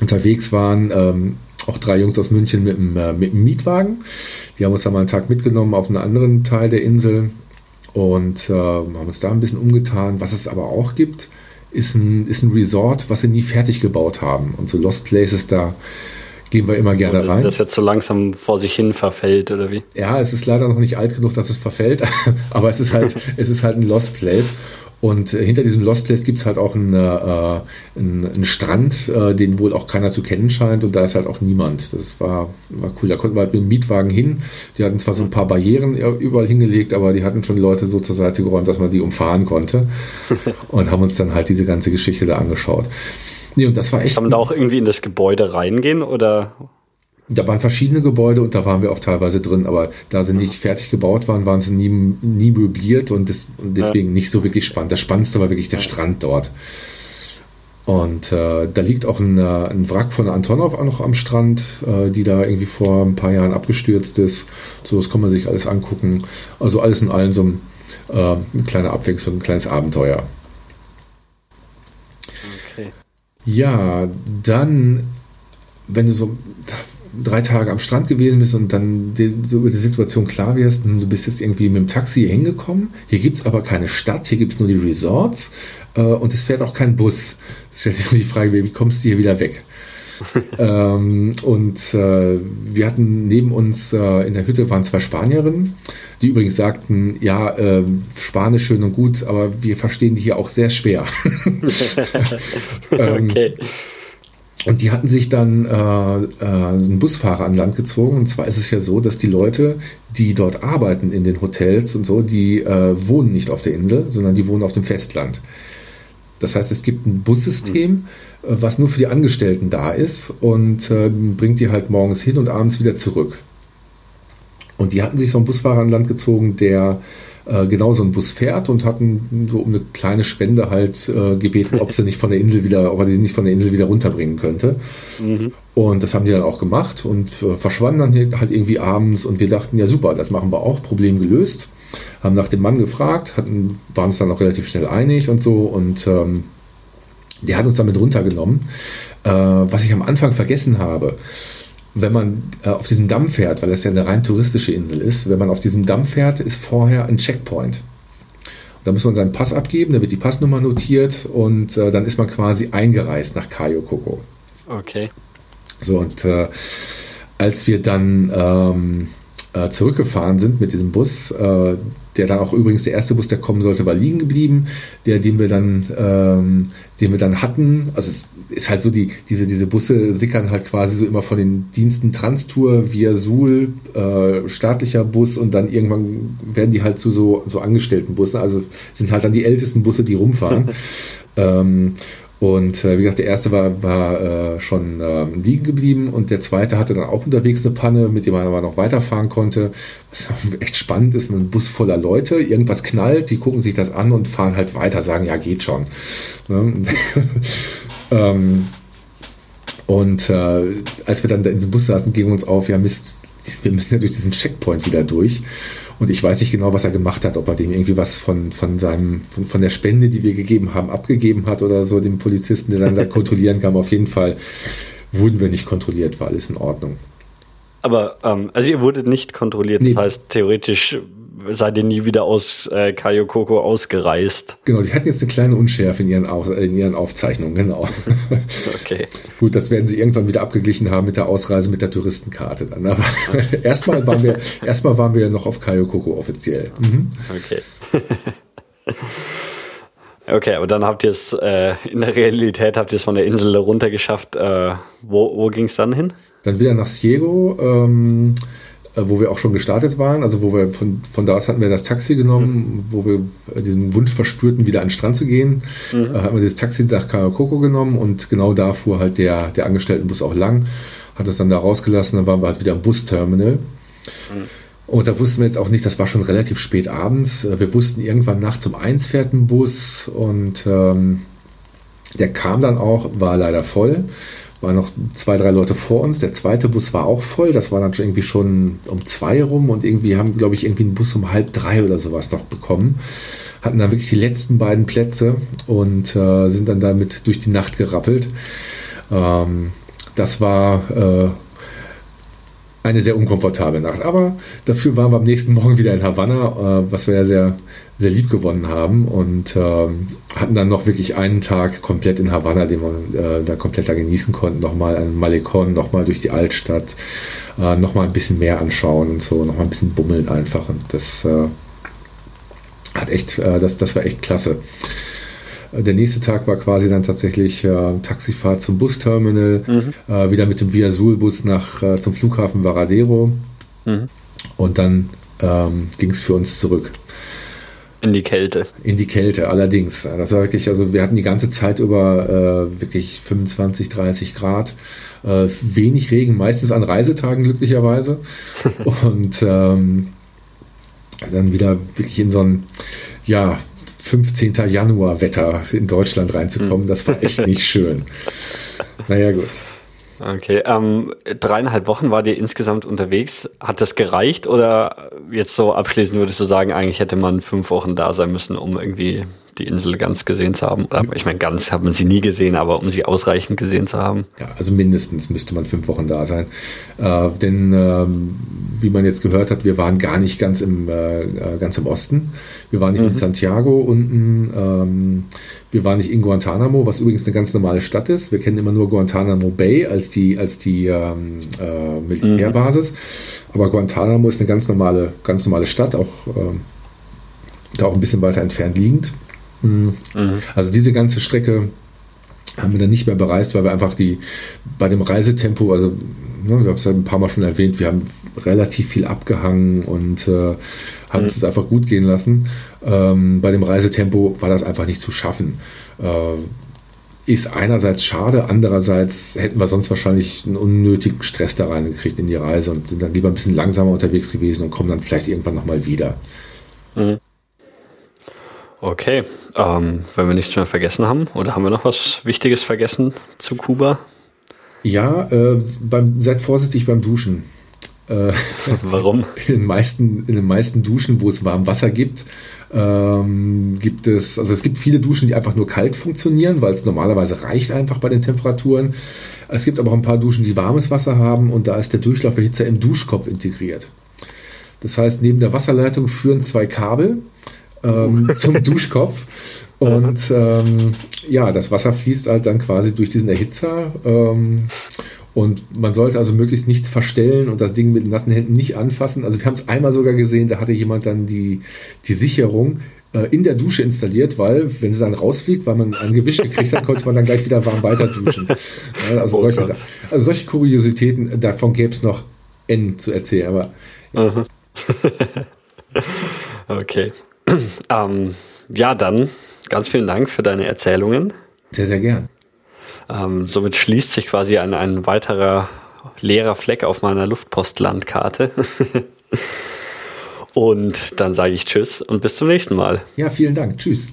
unterwegs waren. Ähm, auch drei Jungs aus München mit einem, äh, mit einem Mietwagen. Die haben uns dann mal einen Tag mitgenommen auf einen anderen Teil der Insel und äh, haben uns da ein bisschen umgetan. Was es aber auch gibt, ist ein, ist ein Resort, was sie nie fertig gebaut haben. Und so Lost Places, da gehen wir immer gerne rein. Das jetzt so langsam vor sich hin verfällt, oder wie? Ja, es ist leider noch nicht alt genug, dass es verfällt, aber es ist halt, es ist halt ein Lost Place. Und äh, hinter diesem Lost Place gibt es halt auch einen, äh, einen, einen Strand, äh, den wohl auch keiner zu kennen scheint. Und da ist halt auch niemand. Das war, war cool. Da konnten wir halt mit dem Mietwagen hin. Die hatten zwar so ein paar Barrieren äh, überall hingelegt, aber die hatten schon Leute so zur Seite geräumt, dass man die umfahren konnte. und haben uns dann halt diese ganze Geschichte da angeschaut. Nee, und das war echt. Kann man da auch irgendwie in das Gebäude reingehen oder? Da waren verschiedene Gebäude und da waren wir auch teilweise drin, aber da sie nicht fertig gebaut waren, waren sie nie, nie möbliert und, des, und deswegen ja. nicht so wirklich spannend. Das Spannendste war wirklich der Strand dort. Und äh, da liegt auch ein, äh, ein, Wrack von Antonov auch noch am Strand, äh, die da irgendwie vor ein paar Jahren abgestürzt ist. So, das kann man sich alles angucken. Also alles in allem so ein, äh, eine kleine Abwechslung, ein kleines Abenteuer. Okay. Ja, dann, wenn du so drei Tage am Strand gewesen bist und dann so über die Situation klar wirst, du bist jetzt irgendwie mit dem Taxi hingekommen, hier gibt es aber keine Stadt, hier gibt es nur die Resorts äh, und es fährt auch kein Bus. Es stellt sich die Frage, wie kommst du hier wieder weg? ähm, und äh, wir hatten neben uns äh, in der Hütte waren zwei Spanierinnen, die übrigens sagten, ja, äh, Spanisch schön und gut, aber wir verstehen die hier auch sehr schwer. ähm, okay. Und die hatten sich dann äh, äh, einen Busfahrer an Land gezogen. Und zwar ist es ja so, dass die Leute, die dort arbeiten in den Hotels und so, die äh, wohnen nicht auf der Insel, sondern die wohnen auf dem Festland. Das heißt, es gibt ein Bussystem, mhm. was nur für die Angestellten da ist und äh, bringt die halt morgens hin und abends wieder zurück. Und die hatten sich so einen Busfahrer an Land gezogen, der äh, genau so ein Bus fährt und hatten so um eine kleine Spende halt äh, gebeten, ob sie nicht von der Insel wieder, ob er sie nicht von der Insel wieder runterbringen könnte. Mhm. Und das haben die dann auch gemacht und äh, verschwanden dann halt irgendwie abends und wir dachten, ja super, das machen wir auch, Problem gelöst. Haben nach dem Mann gefragt, hatten, waren uns dann auch relativ schnell einig und so und ähm, der hat uns damit runtergenommen. Äh, was ich am Anfang vergessen habe, wenn man äh, auf diesem Damm fährt, weil das ja eine rein touristische Insel ist, wenn man auf diesem Damm fährt, ist vorher ein Checkpoint. Da muss man seinen Pass abgeben, da wird die Passnummer notiert und äh, dann ist man quasi eingereist nach Kayo Koko. Okay. So, und äh, als wir dann ähm, äh, zurückgefahren sind mit diesem Bus, äh, der dann auch übrigens der erste Bus, der kommen sollte, war liegen geblieben, der, den wir dann, ähm, den wir dann hatten. Also es ist halt so, die, diese, diese Busse sickern halt quasi so immer von den Diensten Transtour, Via Sul, äh, staatlicher Bus und dann irgendwann werden die halt zu so, so angestellten Bussen. Also sind halt dann die ältesten Busse, die rumfahren. ähm, und äh, wie gesagt, der erste war, war äh, schon äh, liegen geblieben und der zweite hatte dann auch unterwegs eine Panne, mit dem man aber noch weiterfahren konnte. Was echt spannend ist, ein Bus voller Leute, irgendwas knallt, die gucken sich das an und fahren halt weiter, sagen, ja, geht schon. Ne? ähm, und äh, als wir dann da in diesem Bus saßen, ging uns auf, ja Mist, wir müssen ja durch diesen Checkpoint wieder durch. Und ich weiß nicht genau, was er gemacht hat, ob er dem irgendwie was von, von seinem, von, von der Spende, die wir gegeben haben, abgegeben hat oder so, dem Polizisten, der dann da kontrollieren kam. Auf jeden Fall wurden wir nicht kontrolliert, war alles in Ordnung. Aber, ähm, also ihr wurdet nicht kontrolliert, nee. das heißt, theoretisch seid ihr nie wieder aus äh, Kayokoko ausgereist. Genau, die hatten jetzt eine kleine Unschärfe in ihren, Auf, in ihren Aufzeichnungen, genau. okay. Gut, das werden sie irgendwann wieder abgeglichen haben mit der Ausreise mit der Touristenkarte dann. Aber erstmal waren wir, erstmal waren wir noch auf Kayokoko offiziell. Mhm. Okay. Okay, aber dann habt ihr es äh, in der Realität habt ihr es von der Insel runter geschafft. Äh, wo wo ging es dann hin? Dann wieder nach Ciego. Ähm, äh, wo wir auch schon gestartet waren, also wo wir von, von da aus hatten wir das Taxi genommen, mhm. wo wir diesen Wunsch verspürten, wieder an den Strand zu gehen, mhm. äh, hatten wir das Taxi nach Karakoko genommen und genau da fuhr halt der, der Angestelltenbus auch lang, hat das dann da rausgelassen, dann waren wir halt wieder am Busterminal. Mhm. Und da wussten wir jetzt auch nicht, das war schon relativ spät abends. Äh, wir wussten irgendwann nachts um eins fährt ein Bus und ähm, der kam dann auch, war leider voll waren noch zwei, drei Leute vor uns. Der zweite Bus war auch voll. Das war dann schon irgendwie schon um zwei rum und irgendwie haben, glaube ich, irgendwie einen Bus um halb drei oder sowas noch bekommen. Hatten dann wirklich die letzten beiden Plätze und äh, sind dann damit durch die Nacht gerappelt. Ähm, das war äh, eine sehr unkomfortable Nacht. Aber dafür waren wir am nächsten Morgen wieder in Havanna, äh, was wir ja sehr sehr lieb gewonnen haben und ähm, hatten dann noch wirklich einen Tag komplett in Havanna, den wir äh, da komplett da genießen konnten. Nochmal an Malecon, nochmal durch die Altstadt, äh, nochmal ein bisschen mehr anschauen und so, nochmal ein bisschen bummeln einfach. Und das äh, hat echt, äh, das, das war echt klasse. Äh, der nächste Tag war quasi dann tatsächlich äh, Taxifahrt zum Busterminal, mhm. äh, wieder mit dem Via Sul-Bus nach äh, zum Flughafen Varadero. Mhm. Und dann ähm, ging es für uns zurück. In die Kälte. In die Kälte, allerdings. Das war wirklich, also wir hatten die ganze Zeit über äh, wirklich 25, 30 Grad. Äh, wenig Regen, meistens an Reisetagen glücklicherweise. Und ähm, dann wieder wirklich in so ein, ja, 15. Januar-Wetter in Deutschland reinzukommen, hm. das war echt nicht schön. Naja, gut. Okay, ähm, dreieinhalb Wochen war dir insgesamt unterwegs. Hat das gereicht oder jetzt so abschließend würdest du sagen, eigentlich hätte man fünf Wochen da sein müssen, um irgendwie die Insel ganz gesehen zu haben? Ich meine, ganz hat man sie nie gesehen, aber um sie ausreichend gesehen zu haben. Ja, also mindestens müsste man fünf Wochen da sein. Äh, denn ähm, wie man jetzt gehört hat, wir waren gar nicht ganz im, äh, äh ganz im Osten. Wir waren nicht mhm. in Santiago unten. Ähm, wir waren nicht in Guantanamo, was übrigens eine ganz normale Stadt ist. Wir kennen immer nur Guantanamo Bay als die, als die ähm, äh, Militärbasis. Mhm. Aber Guantanamo ist eine ganz normale, ganz normale Stadt, auch ähm, da auch ein bisschen weiter entfernt liegend. Mhm. Also diese ganze Strecke haben wir dann nicht mehr bereist, weil wir einfach die bei dem Reisetempo, also ne, wir haben es ja ein paar Mal schon erwähnt, wir haben relativ viel abgehangen und äh, haben mhm. es einfach gut gehen lassen. Ähm, bei dem Reisetempo war das einfach nicht zu schaffen. Äh, ist einerseits schade, andererseits hätten wir sonst wahrscheinlich einen unnötigen Stress da reingekriegt in die Reise und sind dann lieber ein bisschen langsamer unterwegs gewesen und kommen dann vielleicht irgendwann nochmal wieder. Mhm. Okay, ähm, wenn wir nichts mehr vergessen haben, oder haben wir noch was Wichtiges vergessen zu Kuba? Ja, äh, beim, seid vorsichtig beim Duschen. Äh, Warum? In den, meisten, in den meisten Duschen, wo es warm Wasser gibt, ähm, gibt es, also es gibt viele Duschen, die einfach nur kalt funktionieren, weil es normalerweise reicht einfach bei den Temperaturen. Es gibt aber auch ein paar Duschen, die warmes Wasser haben und da ist der Durchlauferhitzer im Duschkopf integriert. Das heißt, neben der Wasserleitung führen zwei Kabel ähm, zum Duschkopf. Und ähm, ja, das Wasser fließt halt dann quasi durch diesen Erhitzer. Ähm, Und man sollte also möglichst nichts verstellen und das Ding mit nassen Händen nicht anfassen. Also wir haben es einmal sogar gesehen, da hatte jemand dann die, die Sicherung äh, in der Dusche installiert, weil wenn sie dann rausfliegt, weil man ein Gewicht gekriegt hat, konnte man dann gleich wieder warm weiter duschen. also, oh solche, also solche Kuriositäten, davon gäbe es noch N zu erzählen, aber ja. okay. Ähm, ja, dann ganz vielen Dank für deine Erzählungen. Sehr, sehr gern. Ähm, somit schließt sich quasi ein, ein weiterer leerer Fleck auf meiner Luftpostlandkarte. und dann sage ich Tschüss und bis zum nächsten Mal. Ja, vielen Dank. Tschüss.